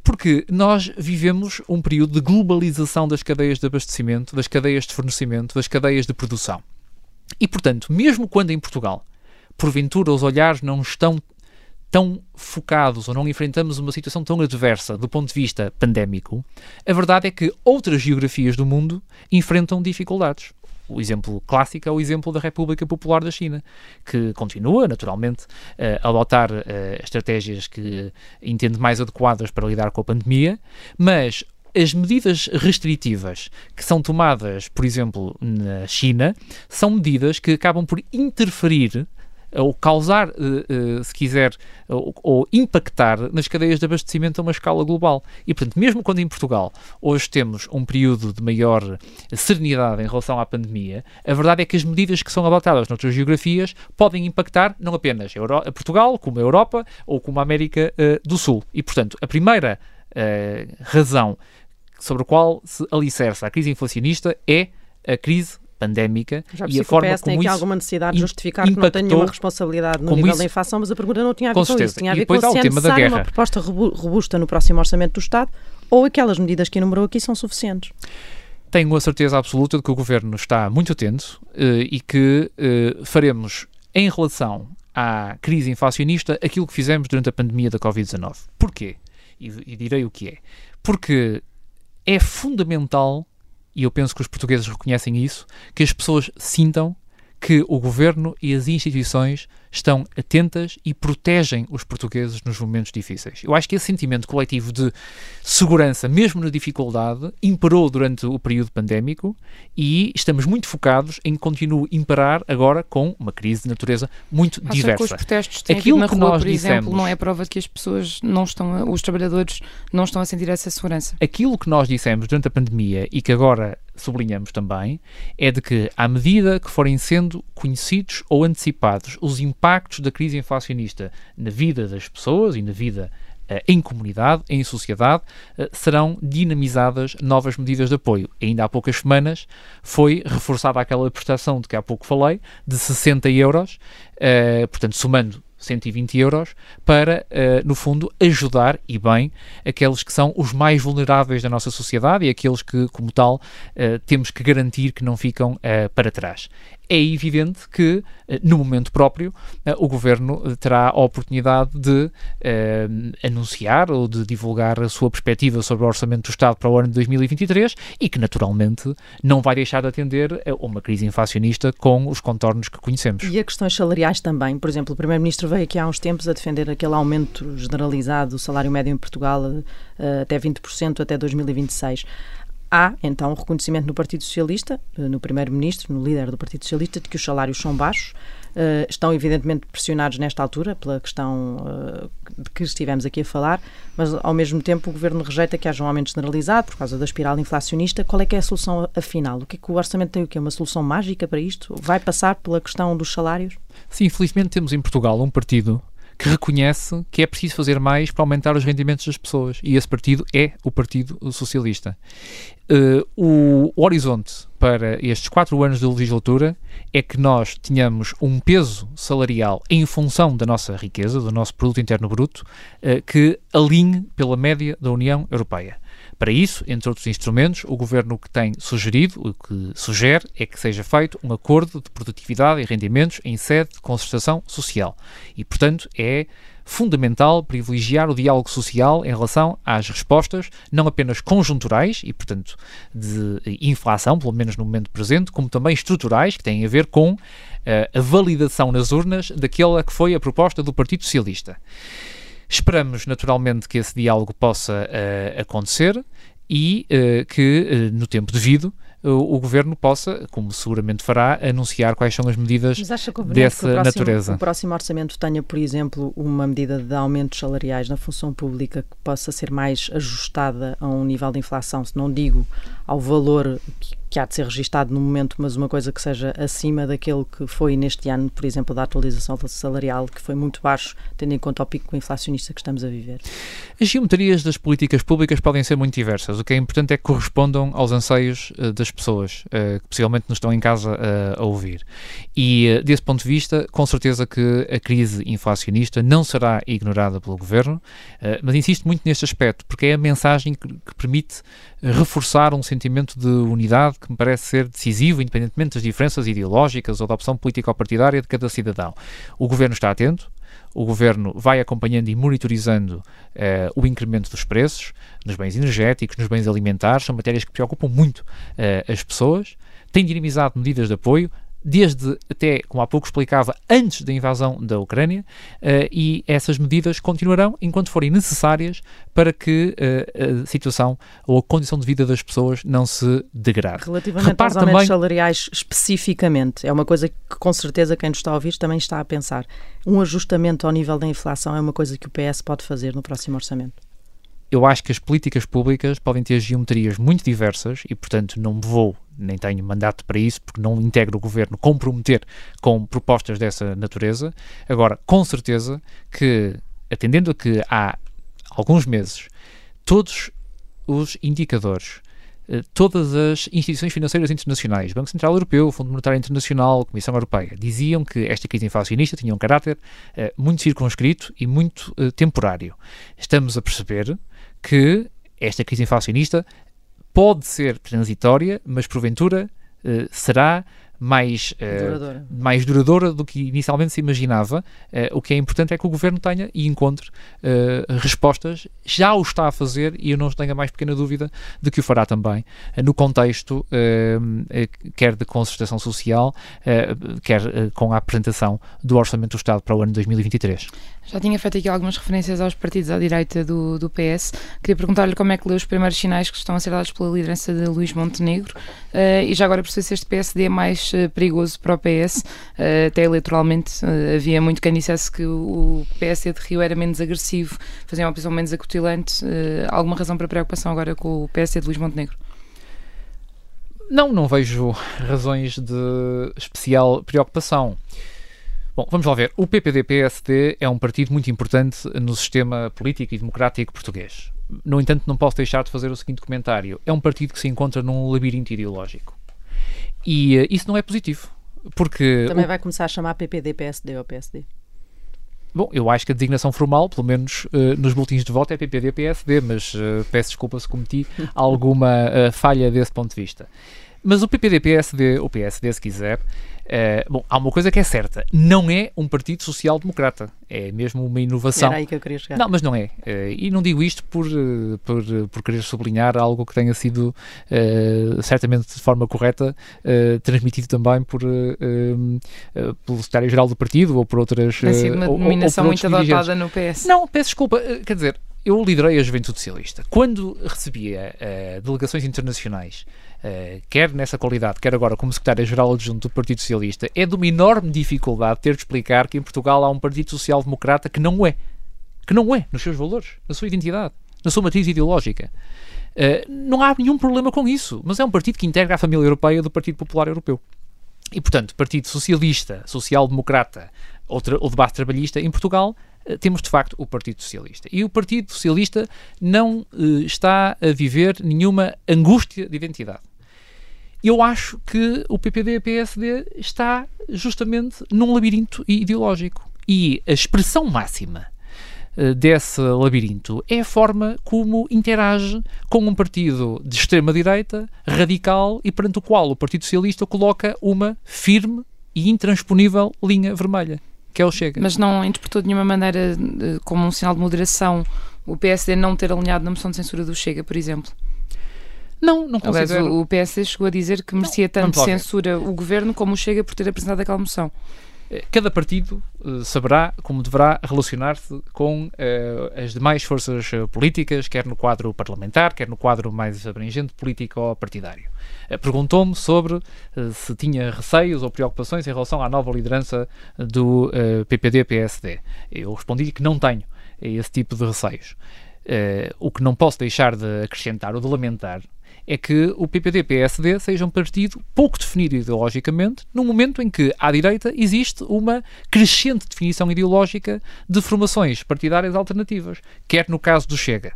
Porque nós vivemos um período de globalização das cadeias de abastecimento, das cadeias de fornecimento, das cadeias de produção. E, portanto, mesmo quando em Portugal, porventura, os olhares não estão tão focados ou não enfrentamos uma situação tão adversa do ponto de vista pandémico, a verdade é que outras geografias do mundo enfrentam dificuldades. O exemplo clássico é o exemplo da República Popular da China, que continua, naturalmente, a adotar uh, estratégias que entende mais adequadas para lidar com a pandemia, mas as medidas restritivas que são tomadas, por exemplo, na China, são medidas que acabam por interferir ou causar, uh, uh, se quiser, ou, impactar nas cadeias de abastecimento a uma escala global. E, portanto, mesmo quando em Portugal hoje temos um período de maior serenidade em relação à pandemia, a verdade é que as medidas que são adotadas noutras geografias podem impactar não apenas Euro Portugal, como a Europa ou como a América uh, do Sul. E, portanto, a primeira razão sobre a qual se alicerça a crise inflacionista é a crise pandémica Já e a forma PS como tem isso alguma necessidade de justificar que não tem nenhuma responsabilidade no nível isso, da inflação, mas a pergunta não tinha a ver com, com isso, tinha a ver com se é necessária uma proposta robusta no próximo orçamento do Estado ou aquelas medidas que enumerou aqui são suficientes. Tenho a certeza absoluta de que o Governo está muito atento uh, e que uh, faremos em relação à crise inflacionista aquilo que fizemos durante a pandemia da Covid-19. Porquê? E, e direi o que é. Porque é fundamental e eu penso que os portugueses reconhecem isso, que as pessoas sintam que o governo e as instituições estão atentas e protegem os portugueses nos momentos difíceis. Eu acho que esse sentimento coletivo de segurança, mesmo na dificuldade, imperou durante o período pandémico e estamos muito focados em que continue a imparar agora com uma crise de natureza muito Acho diversa. Que os protestos têm Aquilo na que rua, nós por dissemos, exemplo, não é prova de que as pessoas não estão, a, os trabalhadores não estão a sentir essa segurança. Aquilo que nós dissemos durante a pandemia e que agora sublinhamos também, é de que, à medida que forem sendo conhecidos ou antecipados os impactos da crise inflacionista na vida das pessoas e na vida uh, em comunidade, em sociedade, uh, serão dinamizadas novas medidas de apoio. Ainda há poucas semanas foi reforçada aquela prestação de que há pouco falei, de 60 euros, uh, portanto, somando 120 euros, para, uh, no fundo, ajudar e bem aqueles que são os mais vulneráveis da nossa sociedade e aqueles que, como tal, uh, temos que garantir que não ficam uh, para trás é evidente que, eh, no momento próprio, eh, o Governo eh, terá a oportunidade de anunciar ou de divulgar a sua perspectiva sobre o Orçamento do Estado para o ano de 2023 e que, naturalmente, não vai deixar de atender a uma crise inflacionista com os contornos que conhecemos. E a questões salariais também. Por exemplo, o Primeiro-Ministro veio aqui há uns tempos a defender aquele aumento generalizado do salário médio em Portugal até 20% até 2026 há então um reconhecimento no Partido Socialista, eh, no Primeiro-Ministro, no líder do Partido Socialista, de que os salários são baixos. Uh, estão evidentemente pressionados nesta altura pela questão uh, de que estivemos aqui a falar, mas ao mesmo tempo o Governo rejeita que haja um aumento generalizado por causa da espiral inflacionista. Qual é que é a solução afinal? O que é que o Orçamento tem o quê? Uma solução mágica para isto? Vai passar pela questão dos salários? Sim, infelizmente temos em Portugal um partido que reconhece que é preciso fazer mais para aumentar os rendimentos das pessoas. E esse partido é o Partido Socialista. Uh, o, horizonte para estes quatro anos de legislatura é que nós tenhamos um peso salarial em função da nossa riqueza, do nosso produto interno bruto, uh, que alinhe pela média da União Europeia. Para isso, entre outros instrumentos, o Governo que tem sugerido, o que sugere, é que seja feito um acordo de produtividade e rendimentos em sede de concertação social. E, portanto, é fundamental privilegiar o diálogo social em relação às respostas, não apenas conjunturais e, portanto, de inflação, pelo menos no momento presente, como também estruturais, que têm a ver com uh, a validação nas urnas daquela que foi a proposta do Partido Socialista. Esperamos, naturalmente, que esse diálogo possa uh, acontecer e uh, que, uh, no tempo devido, o governo possa, como seguramente fará, anunciar quais são as medidas dessa que próximo, natureza. O próximo orçamento tenha, por exemplo, uma medida de aumentos salariais na função pública que possa ser mais ajustada a um nível de inflação, se não digo ao valor que que há de ser registado no momento, mas uma coisa que seja acima daquele que foi neste ano, por exemplo, da atualização salarial, que foi muito baixo, tendo em conta o pico inflacionista que estamos a viver. As geometrias das políticas públicas podem ser muito diversas. O que é importante é que correspondam aos anseios uh, das pessoas uh, que possivelmente nos estão em casa uh, a ouvir. E, desse ponto de vista, com certeza que a crise inflacionista não será ignorada pelo governo, mas insisto muito neste aspecto, porque é a mensagem que permite reforçar um sentimento de unidade que me parece ser decisivo, independentemente das diferenças ideológicas ou da opção político-partidária de cada cidadão. O governo está atento, o governo vai acompanhando e monitorizando uh, o incremento dos preços nos bens energéticos, nos bens alimentares, são matérias que preocupam muito uh, as pessoas, tem dinamizado medidas de apoio, desde até, como há pouco explicava, antes da invasão da Ucrânia, uh, e essas medidas continuarão enquanto forem necessárias para que uh, a situação ou a condição de vida das pessoas não se degrade. Relativamente Repare aos aumentos também... salariais especificamente, é uma coisa que com certeza quem nos está a ouvir também está a pensar. Um ajustamento ao nível da inflação é uma coisa que o PS pode fazer no próximo orçamento eu acho que as políticas públicas podem ter geometrias muito diversas e, portanto, não me vou, nem tenho mandato para isso, porque não integro o governo, comprometer com propostas dessa natureza. Agora, com certeza que, atendendo a que há alguns meses, todos os indicadores, eh, todas as instituições financeiras internacionais, Banco Central Europeu, Fundo Monetário Internacional, Comissão Europeia, diziam que esta crise inflacionista tinha um caráter uh, muito circunscrito e muito uh, temporário. Estamos a perceber que esta crise inflacionista pode ser transitória, mas porventura uh, será mais, uh, duradoura. mais duradoura do que inicialmente se imaginava. Uh, o que é importante é que o governo tenha e encontre uh, respostas. Já o está a fazer e eu não tenho a mais pequena dúvida de que o fará também, no contexto quer de concertação social, quer com a apresentação do Orçamento do Estado para o ano 2023. Já tinha feito aqui algumas referências aos partidos à direita do, do PS. Queria perguntar-lhe como é que lê os primeiros sinais que estão a ser dados pela liderança de Luís Montenegro uh, e já agora perceber se este PSD é mais uh, perigoso para o PS. Uh, eh, até eleitoralmente havia muito quem dissesse que o, PSD de Rio era menos agressivo, fazia uma posição menos acutilante. alguma razão para preocupação agora com o PSD de Luís Montenegro? Não, não vejo razões de especial preocupação. Bom, vamos lá ver. O PPD-PSD é um partido muito importante no sistema político e democrático português. No entanto, não posso deixar de fazer o seguinte comentário. É um partido que se encontra num labirinto ideológico. E uh, isso não é positivo. Porque Também o... vai começar a chamar PPD-PSD ou PSD? Bom, eu acho que a designação formal, pelo menos uh, nos boletins de voto, é PPD-PSD, mas uh, peço desculpa se cometi *laughs* alguma falha desse ponto de vista. Mas o PPD-PSD, ou PSD, se quiser, Uh, bom, há uma coisa que é certa: não é um partido social-democrata. É mesmo uma inovação. Era aí que eu queria chegar. Não, mas não é. Uh, e não digo isto por, uh, por, por querer sublinhar algo que tenha sido certamente de forma correta transmitido também por, pelo secretário-geral do partido ou por outras. Tem sido uma denominação muito adotada no PS. Não, peço desculpa. quer dizer, eu liderei a Juventude Socialista. Quando recebia delegações internacionais Uh, quer nessa qualidade, quer agora como secretário-geral adjunto do Partido Socialista, é de uma enorme dificuldade ter de explicar que em Portugal há um Partido Social-Democrata que não é. Que não é, nos seus valores, na sua identidade, na sua matriz ideológica. Uh, não há nenhum problema com isso, mas é um partido que integra a família europeia do Partido Popular Europeu. E, portanto, Partido Socialista, Social-Democrata ou, ou debate trabalhista em Portugal eh, temos de facto o Partido Socialista. E o Partido Socialista não está a viver nenhuma angústia de identidade eu acho que o PPD e PSD está justamente num labirinto ideológico. E a expressão máxima uh, desse labirinto é a forma como interage com um partido de extrema-direita, radical, e perante o qual o Partido Socialista coloca uma firme e intransponível linha vermelha, que é o Chega. Mas não interpretou de nenhuma maneira uh, como um sinal de moderação o PSD não ter alinhado na moção de censura do Chega, por exemplo? Não, não considero. Aliás, o, o PS chegou a dizer que merecia não, tanto censura o governo como o Chega por ter apresentado aquela moção. Eh, cada partido uh, saberá como deverá relacionar-se com uh, as demais forças políticas, quer no quadro parlamentar, quer no quadro mais abrangente político-partidário. Uh, Perguntou-me sobre se tinha receios ou preocupações em relação à nova liderança do PPD-PSD. Eu respondi que não tenho esse tipo de receios. o que não posso deixar de acrescentar ou de lamentar é que o PPD-PSD seja um partido pouco definido ideologicamente, num momento em que, à direita, existe uma crescente definição ideológica de formações partidárias alternativas, quer no caso do Chega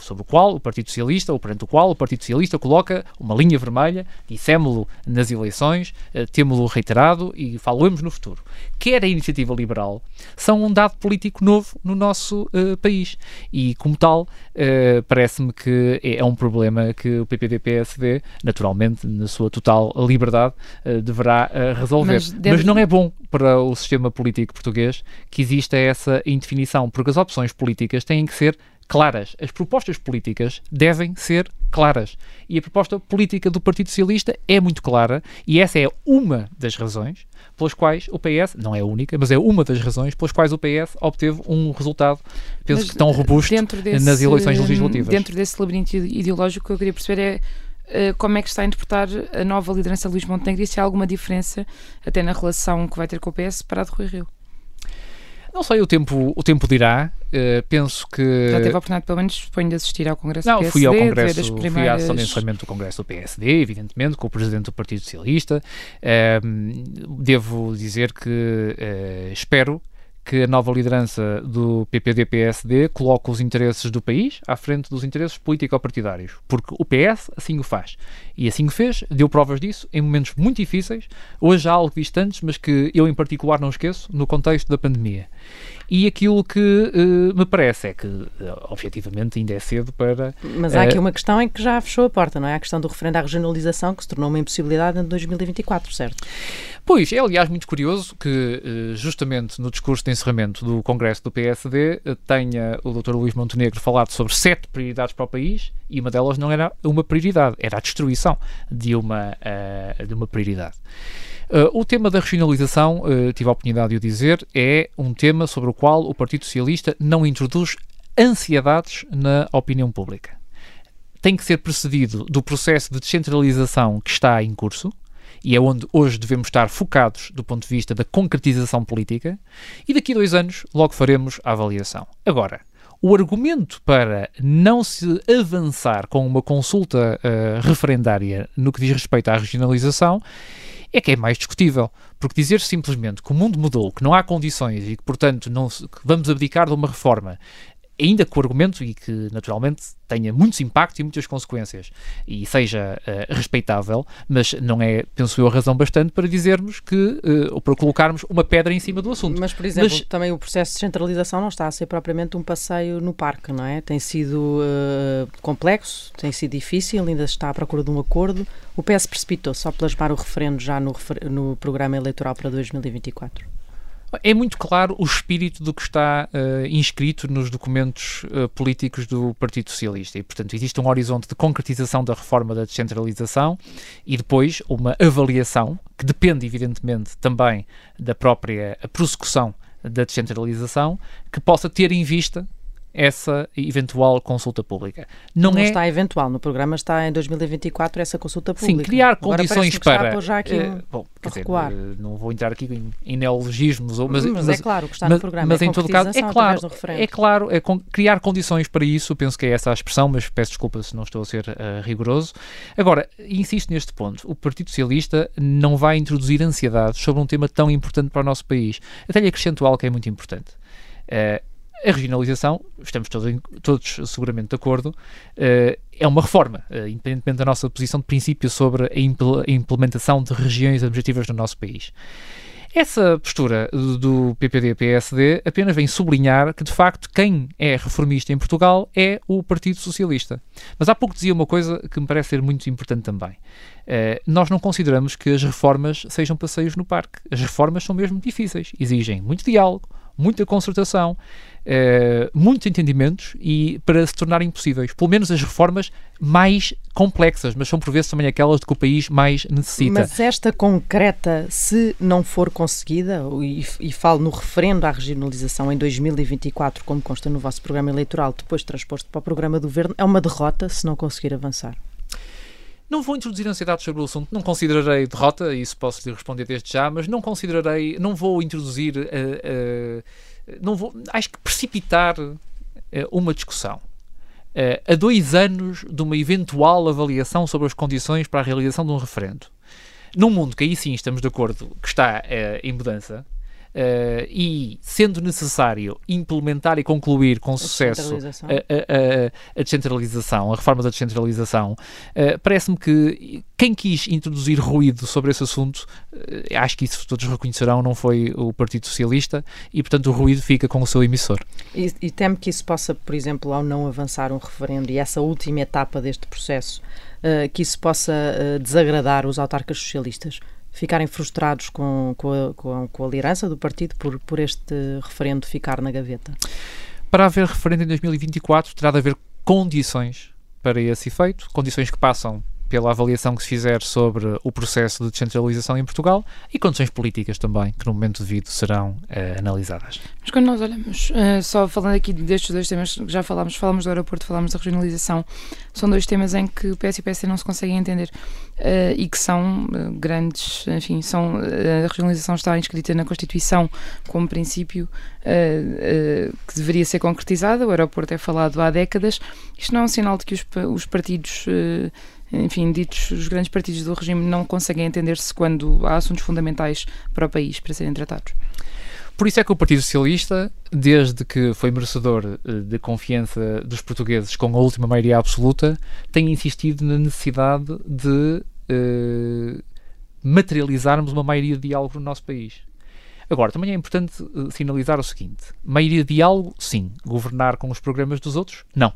sobre o qual o Partido Socialista, ou perante o qual o Partido Socialista coloca uma linha vermelha, dissemos-lo nas eleições, uh, temos-lo reiterado e falamos no futuro. Quer a iniciativa liberal, são um dado político novo no nosso uh, país e, como tal, uh, parece-me que é, é, um problema que o PPD-PSD, naturalmente, na sua total liberdade, deverá resolver. Mas, deve... Mas não é bom para o sistema político português que exista essa indefinição, porque as opções políticas têm que ser claras. As propostas políticas devem ser claras. E a proposta política do Partido Socialista é muito clara e essa é uma das razões pelas quais o PS, não é a única, mas é uma das razões pelas quais o PS obteve um resultado, penso mas, que tão robusto desse, nas eleições legislativas. Dentro desse labirinto ideológico, o que eu queria perceber é eh, como é que está a interpretar a nova liderança de Luís Montenegro e se há alguma diferença até na relação que vai ter com o PS para a de Rui Rio. Não sei, o tempo, o tempo dirá. Uh, penso que. Já teve a oportunidade, pelo menos, suponho, de assistir ao Congresso Não, do PSD. fui ao Congresso, primeiras... fui à sessão de encerramento do Congresso do PSD, evidentemente, com o Presidente do Partido Socialista. Uh, devo dizer que uh, espero que a nova liderança do PPD-PSD coloque os interesses do país à frente dos interesses político-partidários, porque o PS assim o faz. E assim o fez, deu provas disso em momentos muito difíceis, hoje há algo distantes, mas que eu em particular não esqueço, no contexto da pandemia. E aquilo que uh, me parece é que, uh, objetivamente, ainda é cedo para. Mas há aqui uh, uma questão em que já fechou a porta, não é? A questão do referendo à regionalização, que se tornou uma impossibilidade em 2024, certo? Pois, é aliás muito curioso que, justamente no discurso de encerramento do Congresso do PSD, tenha o Dr. Luís Montenegro falado sobre sete prioridades para o país e uma delas não era uma prioridade, era a destruição de uma, de uma prioridade. Uh, o tema da regionalização, uh, tive a oportunidade de o dizer, é um tema sobre o qual o Partido Socialista não introduz ansiedades na opinião pública. Tem que ser precedido do processo de descentralização que está em curso, e é onde hoje devemos estar focados do ponto de vista da concretização política, e daqui a dois anos logo faremos a avaliação. Agora, o argumento para não se avançar com uma consulta uh, referendária no que diz respeito à regionalização é que é mais discutível. Porque dizer simplesmente que o mundo mudou, que não há condições e que, portanto, não, que vamos abdicar de uma reforma ainda com o argumento e que naturalmente tenha muitos impactos e muitas consequências e seja uh, respeitável, mas não é, penso eu, a razão bastante para dizermos que, uh, ou para colocarmos uma pedra em cima do assunto. Mas, por exemplo, mas, também o processo de centralização não está a ser propriamente um passeio no parque, não é? Tem sido uh, complexo, tem sido difícil, ainda está à procura de um acordo. O PS precipitou só plasmar o referendo já no, no programa eleitoral para 2024. É muito claro o espírito do que está uh, inscrito nos documentos uh, políticos do Partido Socialista. E, portanto, existe um horizonte de concretização da reforma da descentralização e depois uma avaliação que depende, evidentemente, também da própria prossecução da descentralização, que possa ter em vista essa eventual consulta pública. Não, não é... está eventual, no programa está em 2024 essa consulta pública. Sim, criar condições para... Está já aqui uh, bom, quer dizer, uh, não vou entrar aqui em, em neologismos, mas, mas, mas, é claro que está mas, no programa. Mas é em todo caso, é claro, é claro, é criar condições para isso, penso que é essa a expressão, mas peço desculpa se não estou a ser uh, rigoroso. Agora, insisto neste ponto, o Partido Socialista não vai introduzir ansiedades sobre um tema tão importante para o nosso país. Até lhe acrescento algo que é muito importante. Uh, a regionalização, estamos todos, todos seguramente de acordo, uh, é uma reforma, uh, independentemente da nossa posição de princípio sobre a implementação de regiões objetivas no nosso país. Essa postura do PPD-PSD apenas vem sublinhar que, de facto, quem é reformista em Portugal é o Partido Socialista. Mas há pouco dizia uma coisa que me parece ser muito importante também. Uh, nós não consideramos que as reformas sejam passeios no parque. As reformas são mesmo difíceis, exigem muito diálogo, muita concertação, uh, muitos entendimentos e para se tornarem possíveis. Pelo menos as reformas mais complexas, mas são por vezes também aquelas de que o país mais necessita. Mas esta concreta, se não for conseguida, e, e falo no referendo à regionalização em 2024, como consta no vosso programa eleitoral, depois transposto para o programa do governo, é uma derrota se não conseguir avançar. Não vou introduzir ansiedade sobre o assunto, não considerarei derrota, isso posso lhe responder desde já, mas não considerarei, não vou introduzir, uh, uh, não vou, acho que precipitar uh, uma discussão. a dois anos de uma eventual avaliação sobre as condições para a realização de um referendo. Num mundo que aí sim estamos de acordo que está em mudança, Uh, e sendo necessário implementar e concluir com a sucesso a, a, a, descentralização, a reforma da descentralização, uh, parece-me que quem quis introduzir ruído sobre esse assunto, uh, acho que isso todos reconhecerão, não foi o Partido Socialista e, portanto, o ruído fica com o seu emissor. E, e temo que isso possa, por exemplo, ao não avançar um referendo e essa última etapa deste processo, que isso possa desagradar os autarcas socialistas ficarem frustrados com, com, a, com, a, com a liderança do partido por, por este referendo ficar na gaveta? Para haver referendo em 2024, terá de haver condições para esse efeito, condições que passam pela avaliação que se fizer sobre o processo de descentralização em Portugal e condições políticas também, que no momento devido serão uh, analisadas. Mas quando nós olhamos, uh, só falando aqui destes dois temas que já falámos, falámos do aeroporto, falámos da regionalização, são dois temas em que o PS e o PSD não se conseguem entender uh, e que são grandes, enfim, são, a regionalização está inscrita na Constituição como princípio que deveria ser concretizada, o aeroporto é falado há décadas, isto não é um sinal de que os, os partidos enfim, ditos os grandes partidos do regime não conseguem entender-se quando há assuntos fundamentais para o país para serem tratados. Por isso é que o Partido Socialista, desde que foi merecedor eh, de confiança dos portugueses com a última maioria absoluta, tem insistido na necessidade de uh, materializarmos uma maioria de diálogo no nosso país. Agora, também é importante uh, sinalizar o seguinte: maioria de diálogo, sim. Governar com os programas dos outros, não.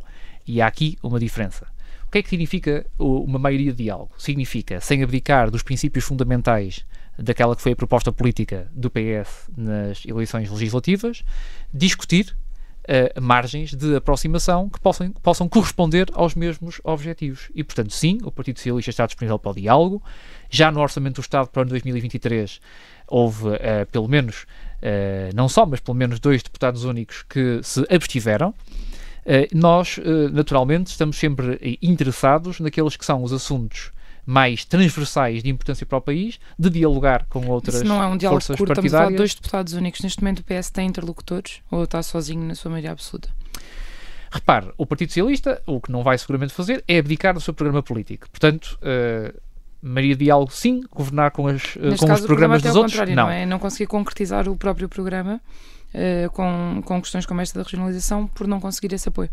E há aqui uma diferença que é que significa uma maioria de diálogo? Significa, sem abdicar dos princípios fundamentais daquela que foi a proposta política do PS nas eleições legislativas, discutir uh, margens de aproximação que possam, possam corresponder aos mesmos objetivos. E, portanto, sim, o Partido Socialista está disponível para o diálogo. Já no Orçamento do Estado para o ano 2023 houve, uh, pelo menos, uh, não só, mas pelo menos dois deputados únicos que se abstiveram. Eh, nós, eh, naturalmente, estamos sempre eh, interessados naqueles que são os assuntos mais transversais de importância para o país, de dialogar com outras Isso não é um diálogo forças curto, partidárias. Estamos a falar de dois deputados únicos. Neste momento o PS tem interlocutores ou está sozinho na sua maioria absoluta? Repare, o Partido Socialista, o que não vai seguramente fazer, é abdicar do seu programa político. Portanto, uh, Maria Diálogo, sim, governar com, as, uh, com caso, os programas dos outros, não. não é? Não conseguir concretizar o próprio programa uh, com, com questões como esta da regionalização por não conseguir esse apoio.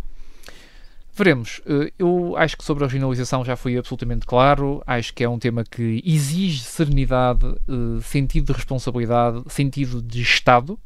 Veremos. Eh, eu acho que sobre a regionalização já fui absolutamente claro. Acho que é um tema que exige serenidade, eh, sentido de responsabilidade, sentido de Estado.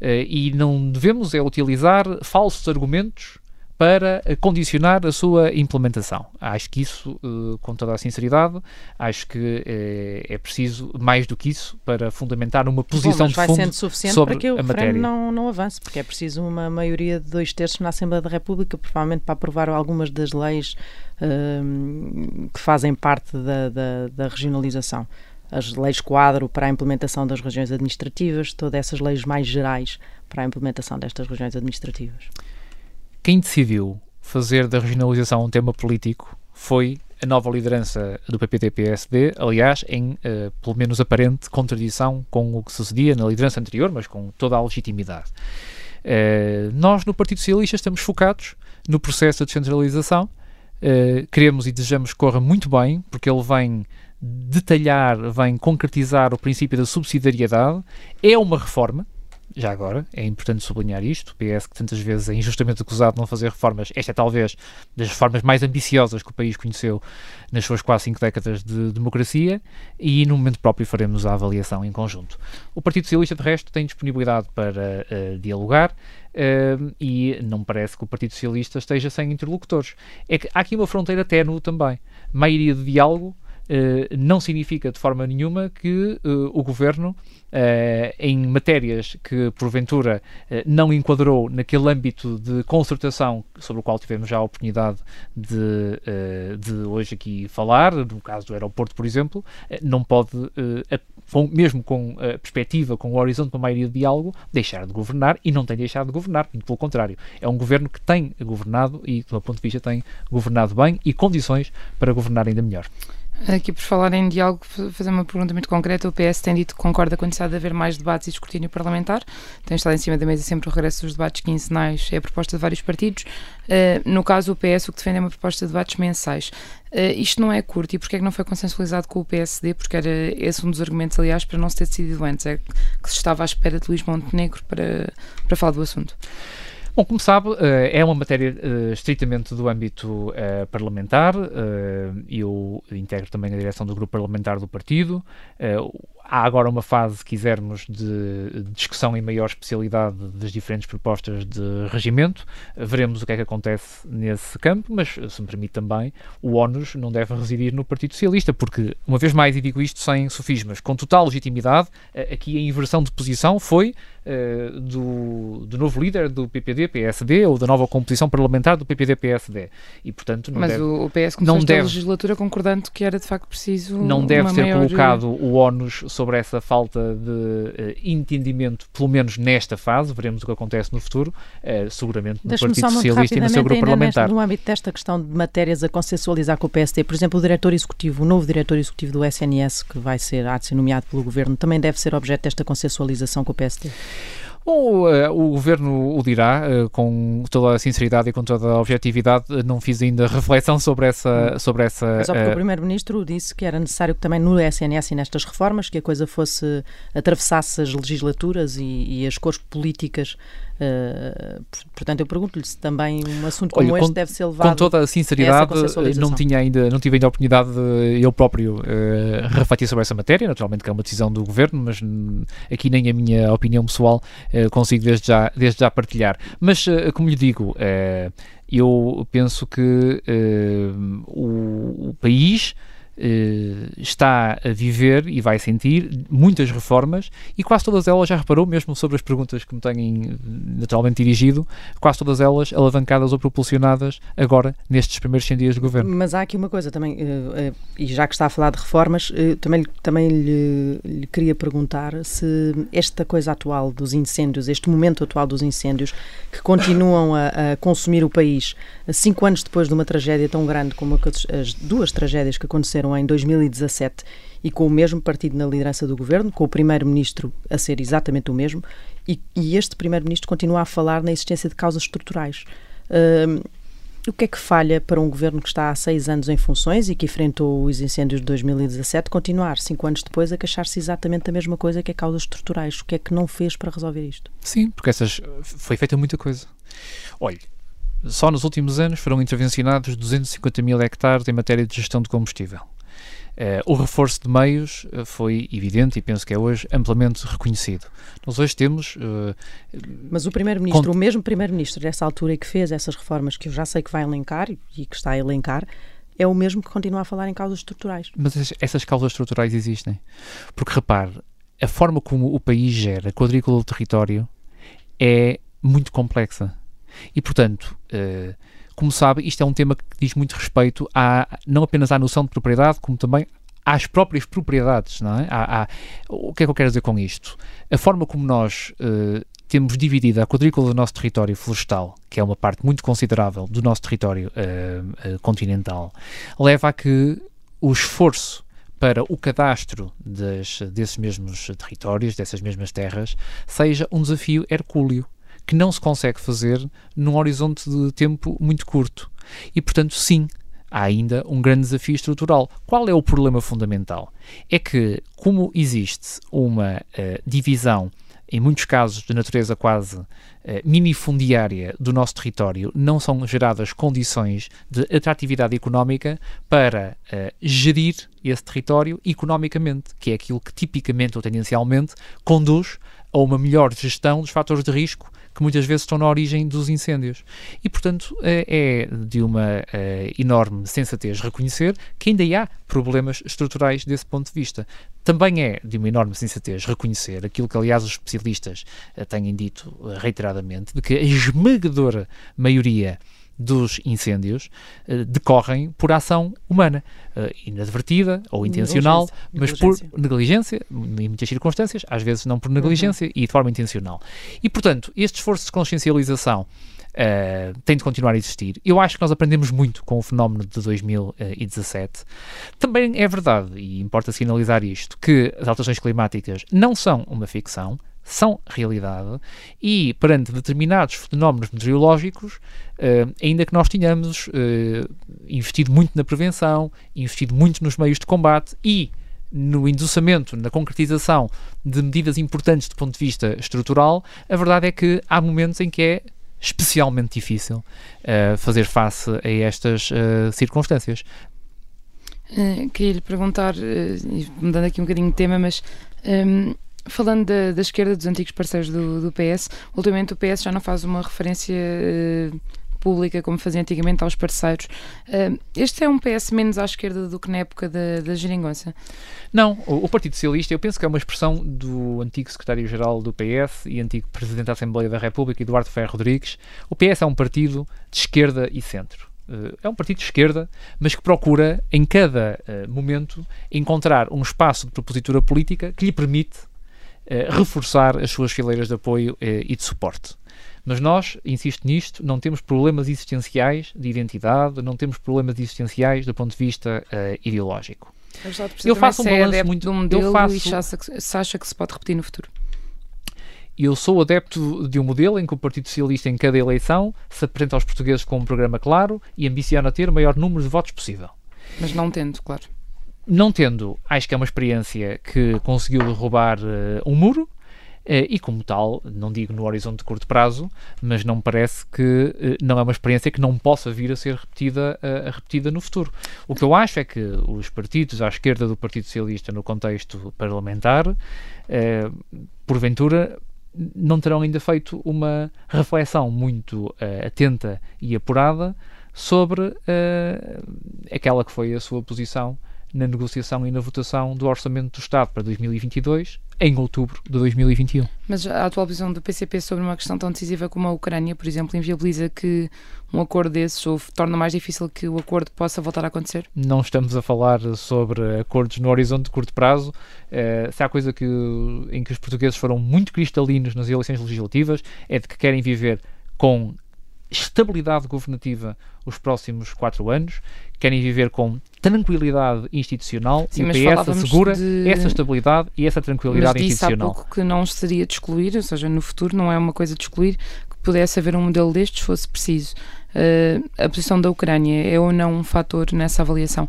E não devemos é utilizar falsos argumentos para condicionar a sua implementação. Acho que isso, eh, com toda a sinceridade, acho que é, é preciso mais do que isso para fundamentar uma posição Bom, de vai fundo sendo suficiente sobre para que o a matéria. não, não avance, porque é preciso uma maioria de dois terços na Assembleia da República, provavelmente para aprovar algumas das leis uh, que fazem parte da, da, da regionalização as leis quadro para a implementação das regiões administrativas, todas essas leis mais gerais para a implementação destas regiões administrativas quem decidiu fazer da regionalização um tema político foi a nova liderança do PPT-PSD, aliás, em uh, pelo menos aparente contradição com o que sucedia na liderança anterior, mas com toda a legitimidade. Uh, nós, no Partido Socialista, estamos focados no processo de descentralização. Uh, queremos e desejamos que corra muito bem, porque ele vem detalhar, vem concretizar o princípio da subsidiariedade. É uma reforma, já agora, é importante sublinhar isto, o PS que tantas vezes é injustamente acusado de não fazer reformas, esta é talvez das reformas mais ambiciosas que o país conheceu nas suas quase cinco décadas de democracia e no momento próprio faremos a avaliação em conjunto. O Partido Socialista, de resto, tem disponibilidade para uh, dialogar uh, e não me parece que o Partido Socialista esteja sem interlocutores. É que há aqui uma fronteira ténue também. Maioria de diálogo não significa de forma nenhuma que uh, o governo Uh, em matérias que porventura não enquadrou naquele âmbito de concertação sobre o qual tivemos já a oportunidade de, de hoje aqui falar, no caso do aeroporto, por exemplo, não pode, mesmo com a perspectiva, com o horizonte de uma maioria de diálogo, deixar de governar e não tem deixado de governar, muito pelo contrário. É um governo que tem governado e, do meu ponto de vista, tem governado bem e condições para governar ainda melhor. Aqui por falar em diálogo, fazer uma pergunta muito concreta. O PS tem dito que concorda com a necessidade de haver mais debates e escrutínio parlamentar. Tem estado em cima da mesa sempre o regresso dos debates quinzenais, é a proposta de vários partidos. Uh, no caso, o PS o que defende é uma proposta de debates mensais. Uh, isto não é curto e porquê é que não foi consensualizado com o PSD? Porque era esse um dos argumentos, aliás, para não se ter decidido antes. É que se estava à espera de Luís Montenegro para, para falar do assunto. Bom, como sabe, eh, é uma matéria eh, estritamente do âmbito eh, parlamentar. Eu integro também a direção do grupo parlamentar do partido há agora uma fase, se quisermos, de discussão em maior especialidade das diferentes propostas de regimento. Veremos o que é que acontece nesse campo, mas, se me permite também, o ONUS não deve residir no Partido Socialista, porque, uma vez mais, e digo isto sem sofismas, com total legitimidade, aqui a inversão de posição foi uh, do, do novo líder do PPD-PSD ou da nova composição parlamentar do PPD-PSD. E, portanto, não Mas deve, o, PS começou não deve, a legislatura concordando que era, de facto, preciso Não deve ser maior... colocado o ONUS sobre essa falta de uh, entendimento, pelo menos nesta fase, veremos o que acontece no futuro, uh, seguramente no Partido Socialista e no seu grupo parlamentar. no âmbito desta questão de matérias a consensualizar com o PSD, por exemplo, o diretor executivo, o novo diretor executivo do SNS, que vai ser, há de ser nomeado pelo Governo, também deve ser objeto desta consensualização com o PSD? Bom, uh, o governo o dirá uh, com toda a sinceridade e com toda a objetividade. Não fiz ainda reflexão sobre essa. Hum. Sobre essa Mas só porque o Primeiro-Ministro disse que era necessário que também no SNS e nestas reformas que a coisa fosse atravessasse as legislaturas e, e as cores políticas Uh, portanto, eu pergunto-lhe se também um assunto como Olha, este com, deve ser levado. Com toda a sinceridade, a não tinha ainda, não tive ainda a oportunidade de eu próprio uh, refletir sobre essa matéria. Naturalmente que é uma decisão do governo, mas aqui nem a minha opinião pessoal uh, consigo desde já, desde já partilhar. Mas, como lhe digo, eu penso que o, o país está a viver e vai sentir muitas reformas e quase todas elas, já reparou, mesmo sobre as perguntas que me têm naturalmente dirigido, quase todas elas alavancadas ou propulsionadas agora nestes primeiros 100 dias de governo. Mas há aqui uma coisa também, uh, e já que está a falar de reformas, também, também lhe, lhe, queria perguntar se esta coisa atual dos incêndios, este momento atual dos incêndios, que continuam a, a consumir o país, cinco anos depois de uma tragédia tão grande como as duas tragédias que aconteceram em 2017 e com o mesmo partido na liderança do governo, com o primeiro-ministro a ser exatamente o mesmo, e, e este primeiro-ministro continua a falar na existência de causas estruturais. Uh, o que é que falha para um governo que está há seis anos em funções e que enfrentou os incêndios de 2017 continuar, cinco anos depois, a queixar-se exatamente da mesma coisa que é causas estruturais? O que é que não fez para resolver isto? Sim, porque essas foi feita muita coisa. Olhe, só nos últimos anos foram intervencionados 250 mil hectares em matéria de gestão de combustível. Uh, o reforço de meios uh, foi evidente e penso que é hoje amplamente reconhecido. Nós hoje temos. Uh, Mas o Primeiro-Ministro, o mesmo Primeiro-Ministro dessa altura e que fez essas reformas que eu já sei que vai elencar e, que está a elencar, é o mesmo que continua a falar em causas estruturais. Mas essas causas estruturais existem. Porque repare, a forma como o país gera a quadrícula do território é muito complexa. E, portanto, como sabe, isto é um tema que diz muito respeito a, não apenas à noção de propriedade, como também às próprias propriedades, não é? Há, há, o que é que eu quero dizer com isto? A forma como nós uh, temos dividido a quadrícula do nosso território florestal, que é uma parte muito considerável do nosso território uh, uh, continental, leva a que o esforço para o cadastro das, desses mesmos territórios, dessas mesmas terras, seja um desafio hercúleo que não se consegue fazer num horizonte de tempo muito curto. E, portanto, sim, há ainda um grande desafio estrutural. Qual é o problema fundamental? É que, como existe uma uh, divisão, em muitos casos de natureza quase uh, minifundiária do nosso território, não são geradas condições de atratividade económica para uh, gerir esse território economicamente, que é aquilo que tipicamente ou tendencialmente conduz a uma melhor gestão dos fatores de risco que muitas vezes estão na origem dos incêndios. E, portanto, é, é de uma é, enorme sensatez reconhecer que ainda há problemas estruturais desse ponto de vista. Também é de uma enorme sensatez reconhecer aquilo que, aliás, os especialistas eh, têm dito eh, reiteradamente, de que a esmagadora maioria dos incêndios uh, decorrem por ação humana, uh, inadvertida ou intencional, mas negligência. por negligência, em muitas circunstâncias, às vezes não por negligência uhum. e de forma intencional. E, portanto, este esforço de consciencialização uh, tem de continuar a existir. Eu acho que nós aprendemos muito com o fenómeno de 2017. Também é verdade, e importa sinalizar isto, que as alterações climáticas não são uma ficção, são realidade e perante determinados fenómenos meteorológicos, uh, ainda que nós tenhamos uh, investido muito na prevenção, investido muito nos meios de combate e no endossamento, na concretização de medidas importantes do ponto de vista estrutural, a verdade é que há momentos em que é especialmente difícil uh, fazer face a estas circunstâncias. queria lhe perguntar, mudando aqui um bocadinho de tema, mas um, ehm, Falando da, da, esquerda, dos antigos parceiros do, do, PS, ultimamente o PS já não faz uma referência uh, pública como fazia antigamente aos parceiros. Uh, este é um PS menos à esquerda do que na época da, da geringonça? Não, o, o, Partido Socialista eu penso que é uma expressão do antigo secretário-geral do PS e antigo presidente da Assembleia da República, Eduardo Ferro Rodrigues. O PS é um partido de esquerda e centro. Uh, é um partido de esquerda, mas que procura, em cada momento, encontrar um espaço de propositura política que lhe permite eh, reforçar as suas fileiras de apoio eh, e de suporte. Mas nós, insisto nisto, não temos problemas existenciais de identidade, não temos problemas existenciais do ponto de vista uh, ideológico. Eu faço um balanço muito... um modelo eu faço... e se acha, que, se acha que se pode repetir no futuro. Eu sou adepto de um modelo em que o Partido Socialista, em cada eleição, se apresenta aos portugueses com um programa claro e ambiciona ter o maior número de votos possível. Mas não tendo, claro. Não tendo, acho que é uma experiência que conseguiu derrubar uh, um muro, Uh, e como tal, não digo no horizonte de curto prazo, mas não me parece que uh, não é uma experiência que não possa vir a ser repetida, repetida no futuro. O que eu acho é que os partidos à esquerda do Partido Socialista no contexto parlamentar, porventura, não terão ainda feito uma reflexão muito atenta e apurada sobre aquela que foi a sua posição na negociação e na votação do Orçamento do Estado para 2022 em outubro de 2021. Mas a atual visão do PCP sobre uma questão tão decisiva como a Ucrânia, por exemplo, inviabiliza que um acordo desses ou torna mais difícil que o acordo possa voltar a acontecer? Não estamos a falar sobre acordos no horizonte de curto prazo. Uh, se há coisa que, em que os portugueses foram muito cristalinos nas eleições legislativas é de que querem viver com estabilidade governativa os próximos quatro anos, querem viver com tranquilidade institucional Sim, e o PS assegura de... essa estabilidade e essa tranquilidade mas disse institucional. há pouco que não seria de excluir, ou seja, no futuro não é uma coisa de excluir que pudesse haver um modelo destes fosse preciso. Uh, a posição da Ucrânia é ou não um fator nessa avaliação?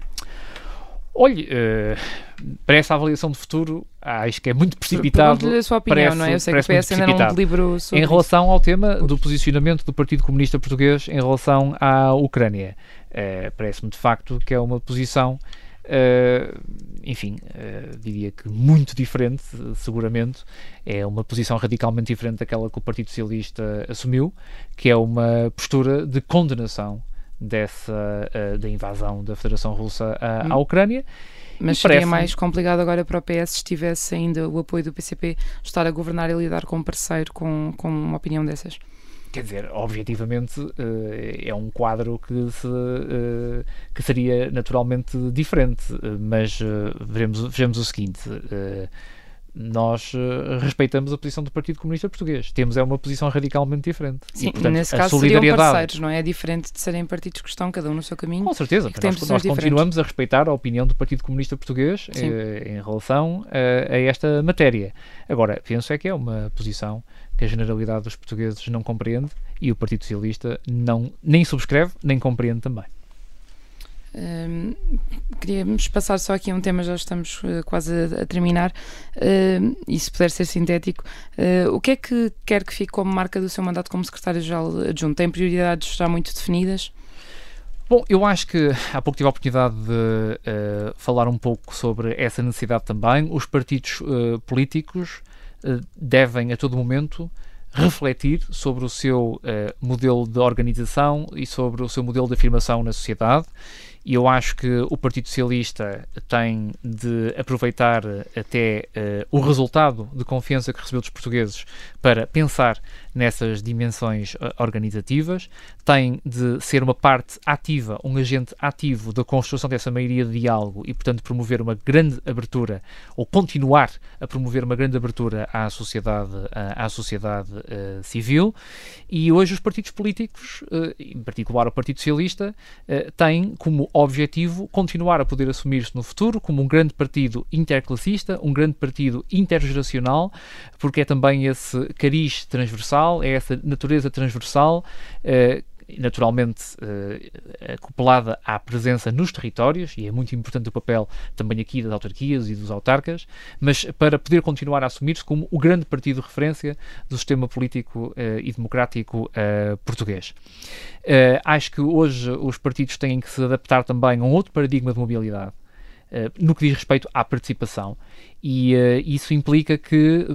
Olhe, uh, para essa avaliação de futuro, acho que é muito precipitado. a sua opinião, parece, não é? Eu sei que o PS ainda não deliberou sobre Em relação isso. ao tema do posicionamento do Partido Comunista Português em relação à Ucrânia, uh, parece-me de facto que é uma posição, uh, enfim, diria que muito diferente, seguramente. É uma posição radicalmente diferente daquela que o Partido Socialista assumiu, que é uma postura de condenação dessa uh, da invasão da Federação Russa à, à hum. Ucrânia. Mas seria mais complicado agora para o PS se tivesse ainda o apoio do PCP estar a governar e lidar com um parceiro com, com uma opinião dessas? Quer dizer, objetivamente uh, é um quadro que, se, uh, que seria naturalmente diferente, mas veremos, veremos o seguinte nós uh, respeitamos a posição do Partido Comunista Português. Temos é uma posição radicalmente diferente. Sim, e, portanto, nesse caso solidariedade... seriam parceiros, não é? É diferente de serem partidos que estão cada um no seu caminho. Com certeza, nós, nós continuamos a respeitar a opinião do Partido Comunista Português eh, em relação a, a esta matéria. Agora, penso é que é uma posição que a generalidade dos portugueses não compreende e o Partido Socialista não, nem subscreve, nem compreende também. Um, queríamos passar só aqui um tema, já estamos uh, quase a, a terminar, uh, e se puder ser sintético, uh, o que é que quer que fique como marca do seu mandato como secretário-geral adjunto? Tem prioridades já muito definidas? Bom, eu acho que há pouco tive a oportunidade de uh, falar um pouco sobre essa necessidade também. Os partidos uh, políticos uh, devem, a todo momento, refletir sobre o seu modelo de organização e sobre o seu modelo de afirmação na sociedade e eu acho que o Partido Socialista tem de aproveitar até uh, o resultado de confiança que recebeu dos portugueses para pensar nessas dimensões uh, organizativas, tem de ser uma parte ativa, um agente ativo da construção dessa maioria de diálogo e, portanto, promover uma grande abertura, ou continuar a promover uma grande abertura à sociedade, à, à sociedade uh, civil. E hoje os partidos políticos, em particular o Partido Socialista, têm como objetivo continuar a poder assumir-se no futuro como um grande partido interclassista, um grande partido intergeracional, porque é também esse cariz transversal, é essa natureza transversal. Uh, naturalmente uh, acoplada à presença nos territórios, e é muito importante o papel também aqui das autarquias e dos autarcas, mas para poder continuar a assumir-se como o grande partido de referência do sistema político uh, e democrático uh, português. acho que hoje os partidos têm que se adaptar também a um outro paradigma de mobilidade. No que diz respeito à participação. E uh, isso implica que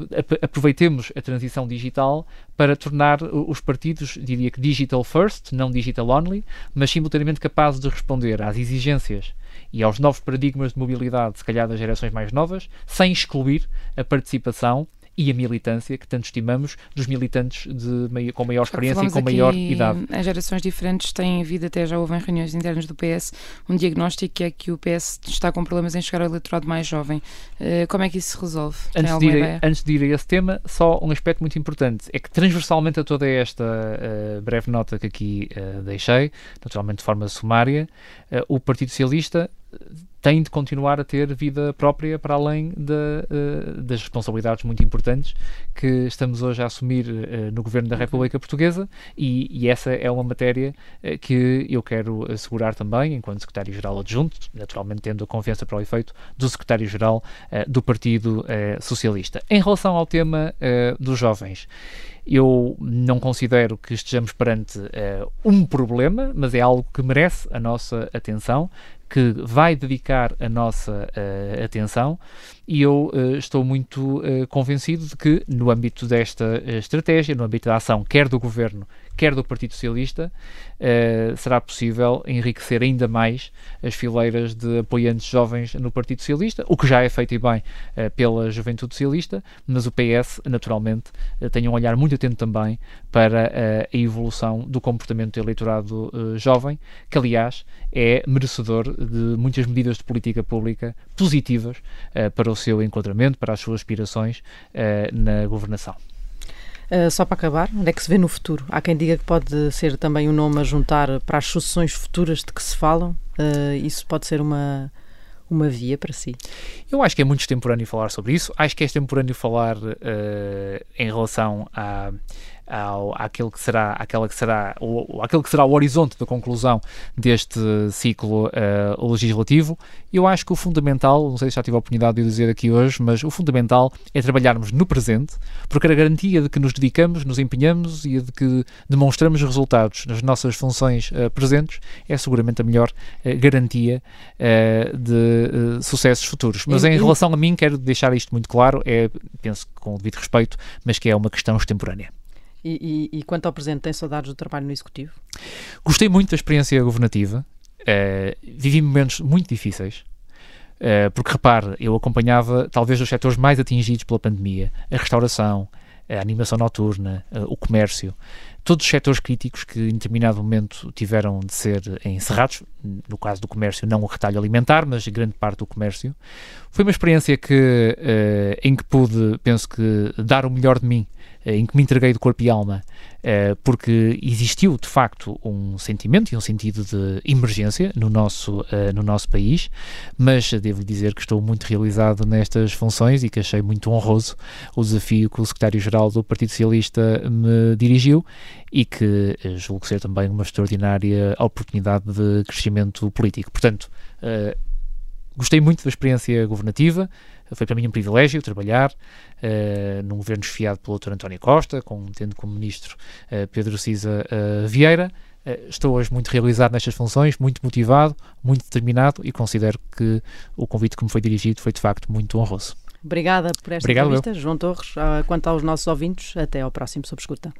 aproveitemos a transição digital para tornar os partidos, diria que digital first, não digital only, mas simultaneamente capazes de responder às exigências e aos novos paradigmas de mobilidade, se calhar das gerações mais novas, sem excluir a participação e a militância que tanto estimamos dos militantes de, com maior experiência e com maior idade. As gerações diferentes têm havido, até já houve em reuniões internas do PS, um diagnóstico que é que o PS está com problemas em chegar ao eleitorado mais jovem. Uh, como é que isso se resolve? Antes de, ir, antes de, ir, a esse tema, só um aspecto muito importante: é que transversalmente a toda esta uh, breve nota que aqui uh, deixei, naturalmente de forma sumária, o Partido Socialista tem de continuar a ter vida própria para além de, uh, das responsabilidades muito importantes que estamos hoje a assumir uh, no Governo da uhum. República Portuguesa e, e essa é uma matéria uh, que eu quero assegurar também, enquanto Secretário-Geral Adjunto, naturalmente tendo a confiança para o efeito do Secretário-Geral do Partido Socialista. Em relação ao tema dos jovens, eu não considero que estejamos perante uh, um problema, mas é algo que merece a nossa atenção que vai dedicar a nossa uh, atenção. E eu uh, estou muito uh, convencido de que, no âmbito desta estratégia, no âmbito da ação, quer do Governo, quer do Partido Socialista, será possível enriquecer ainda mais as fileiras de apoiantes jovens no Partido Socialista, o que já é feito e bem pela Juventude Socialista, mas o PS, naturalmente, tem um olhar muito atento também para a evolução do comportamento do eleitorado jovem, que, aliás, é merecedor de muitas medidas de política pública positivas uh, para o seu enquadramento, para as suas aspirações uh, na governação. Uh, só para acabar, onde é que se vê no futuro? Há quem diga que pode ser também um nome a juntar para as sucessões futuras de que se falam. Uh, isso pode ser uma, uma via para si? Eu acho que é muito extemporâneo falar sobre isso. Acho que é extemporâneo falar uh, em relação a ao, àquele que será, àquela que será, o, àquele que será o horizonte da conclusão deste ciclo uh, legislativo. Eu acho que o fundamental, não sei se já tive a oportunidade de o dizer aqui hoje, mas o fundamental é trabalharmos no presente, porque a garantia de que nos dedicamos, nos empenhamos e de que demonstramos resultados nas nossas funções uh, presentes é seguramente a melhor uh, garantia de sucessos futuros. Mas em relação a mim, quero deixar isto muito claro, é, penso com devido respeito, mas que é uma questão extemporânea. E, e, e, quanto ao presente, tem saudades do trabalho no Executivo? Gostei muito da experiência governativa. Uh, vivi momentos muito difíceis. Uh, porque, repare, eu acompanhava talvez os setores mais atingidos pela pandemia: a restauração, a animação noturna, uh, o comércio. Todos os setores críticos que em determinado momento tiveram de ser encerrados, no caso do comércio, não o retalho alimentar, mas grande parte do comércio. Foi uma experiência que, em que pude, penso que, dar o melhor de mim em que me entreguei de corpo e alma, eh, porque existiu de facto um sentimento e um sentido de emergência no nosso, eh, no nosso país, mas devo dizer que estou muito realizado nestas funções e que achei muito honroso o desafio que o secretário-geral do Partido Socialista me dirigiu e que julgo ser também uma extraordinária oportunidade de crescimento político. Portanto, gostei muito da experiência governativa, foi para mim um privilégio trabalhar uh, num governo esfiado pelo Dr. António Costa, com, tendo como ministro uh, Pedro Cisa uh, Vieira. estou hoje muito realizado nestas funções, muito motivado, muito determinado e considero que o convite que me foi dirigido foi de facto muito honroso. Obrigada por esta Obrigado entrevista, eu. João Torres. quanto aos nossos ouvintes, até ao próximo Sob Escuta.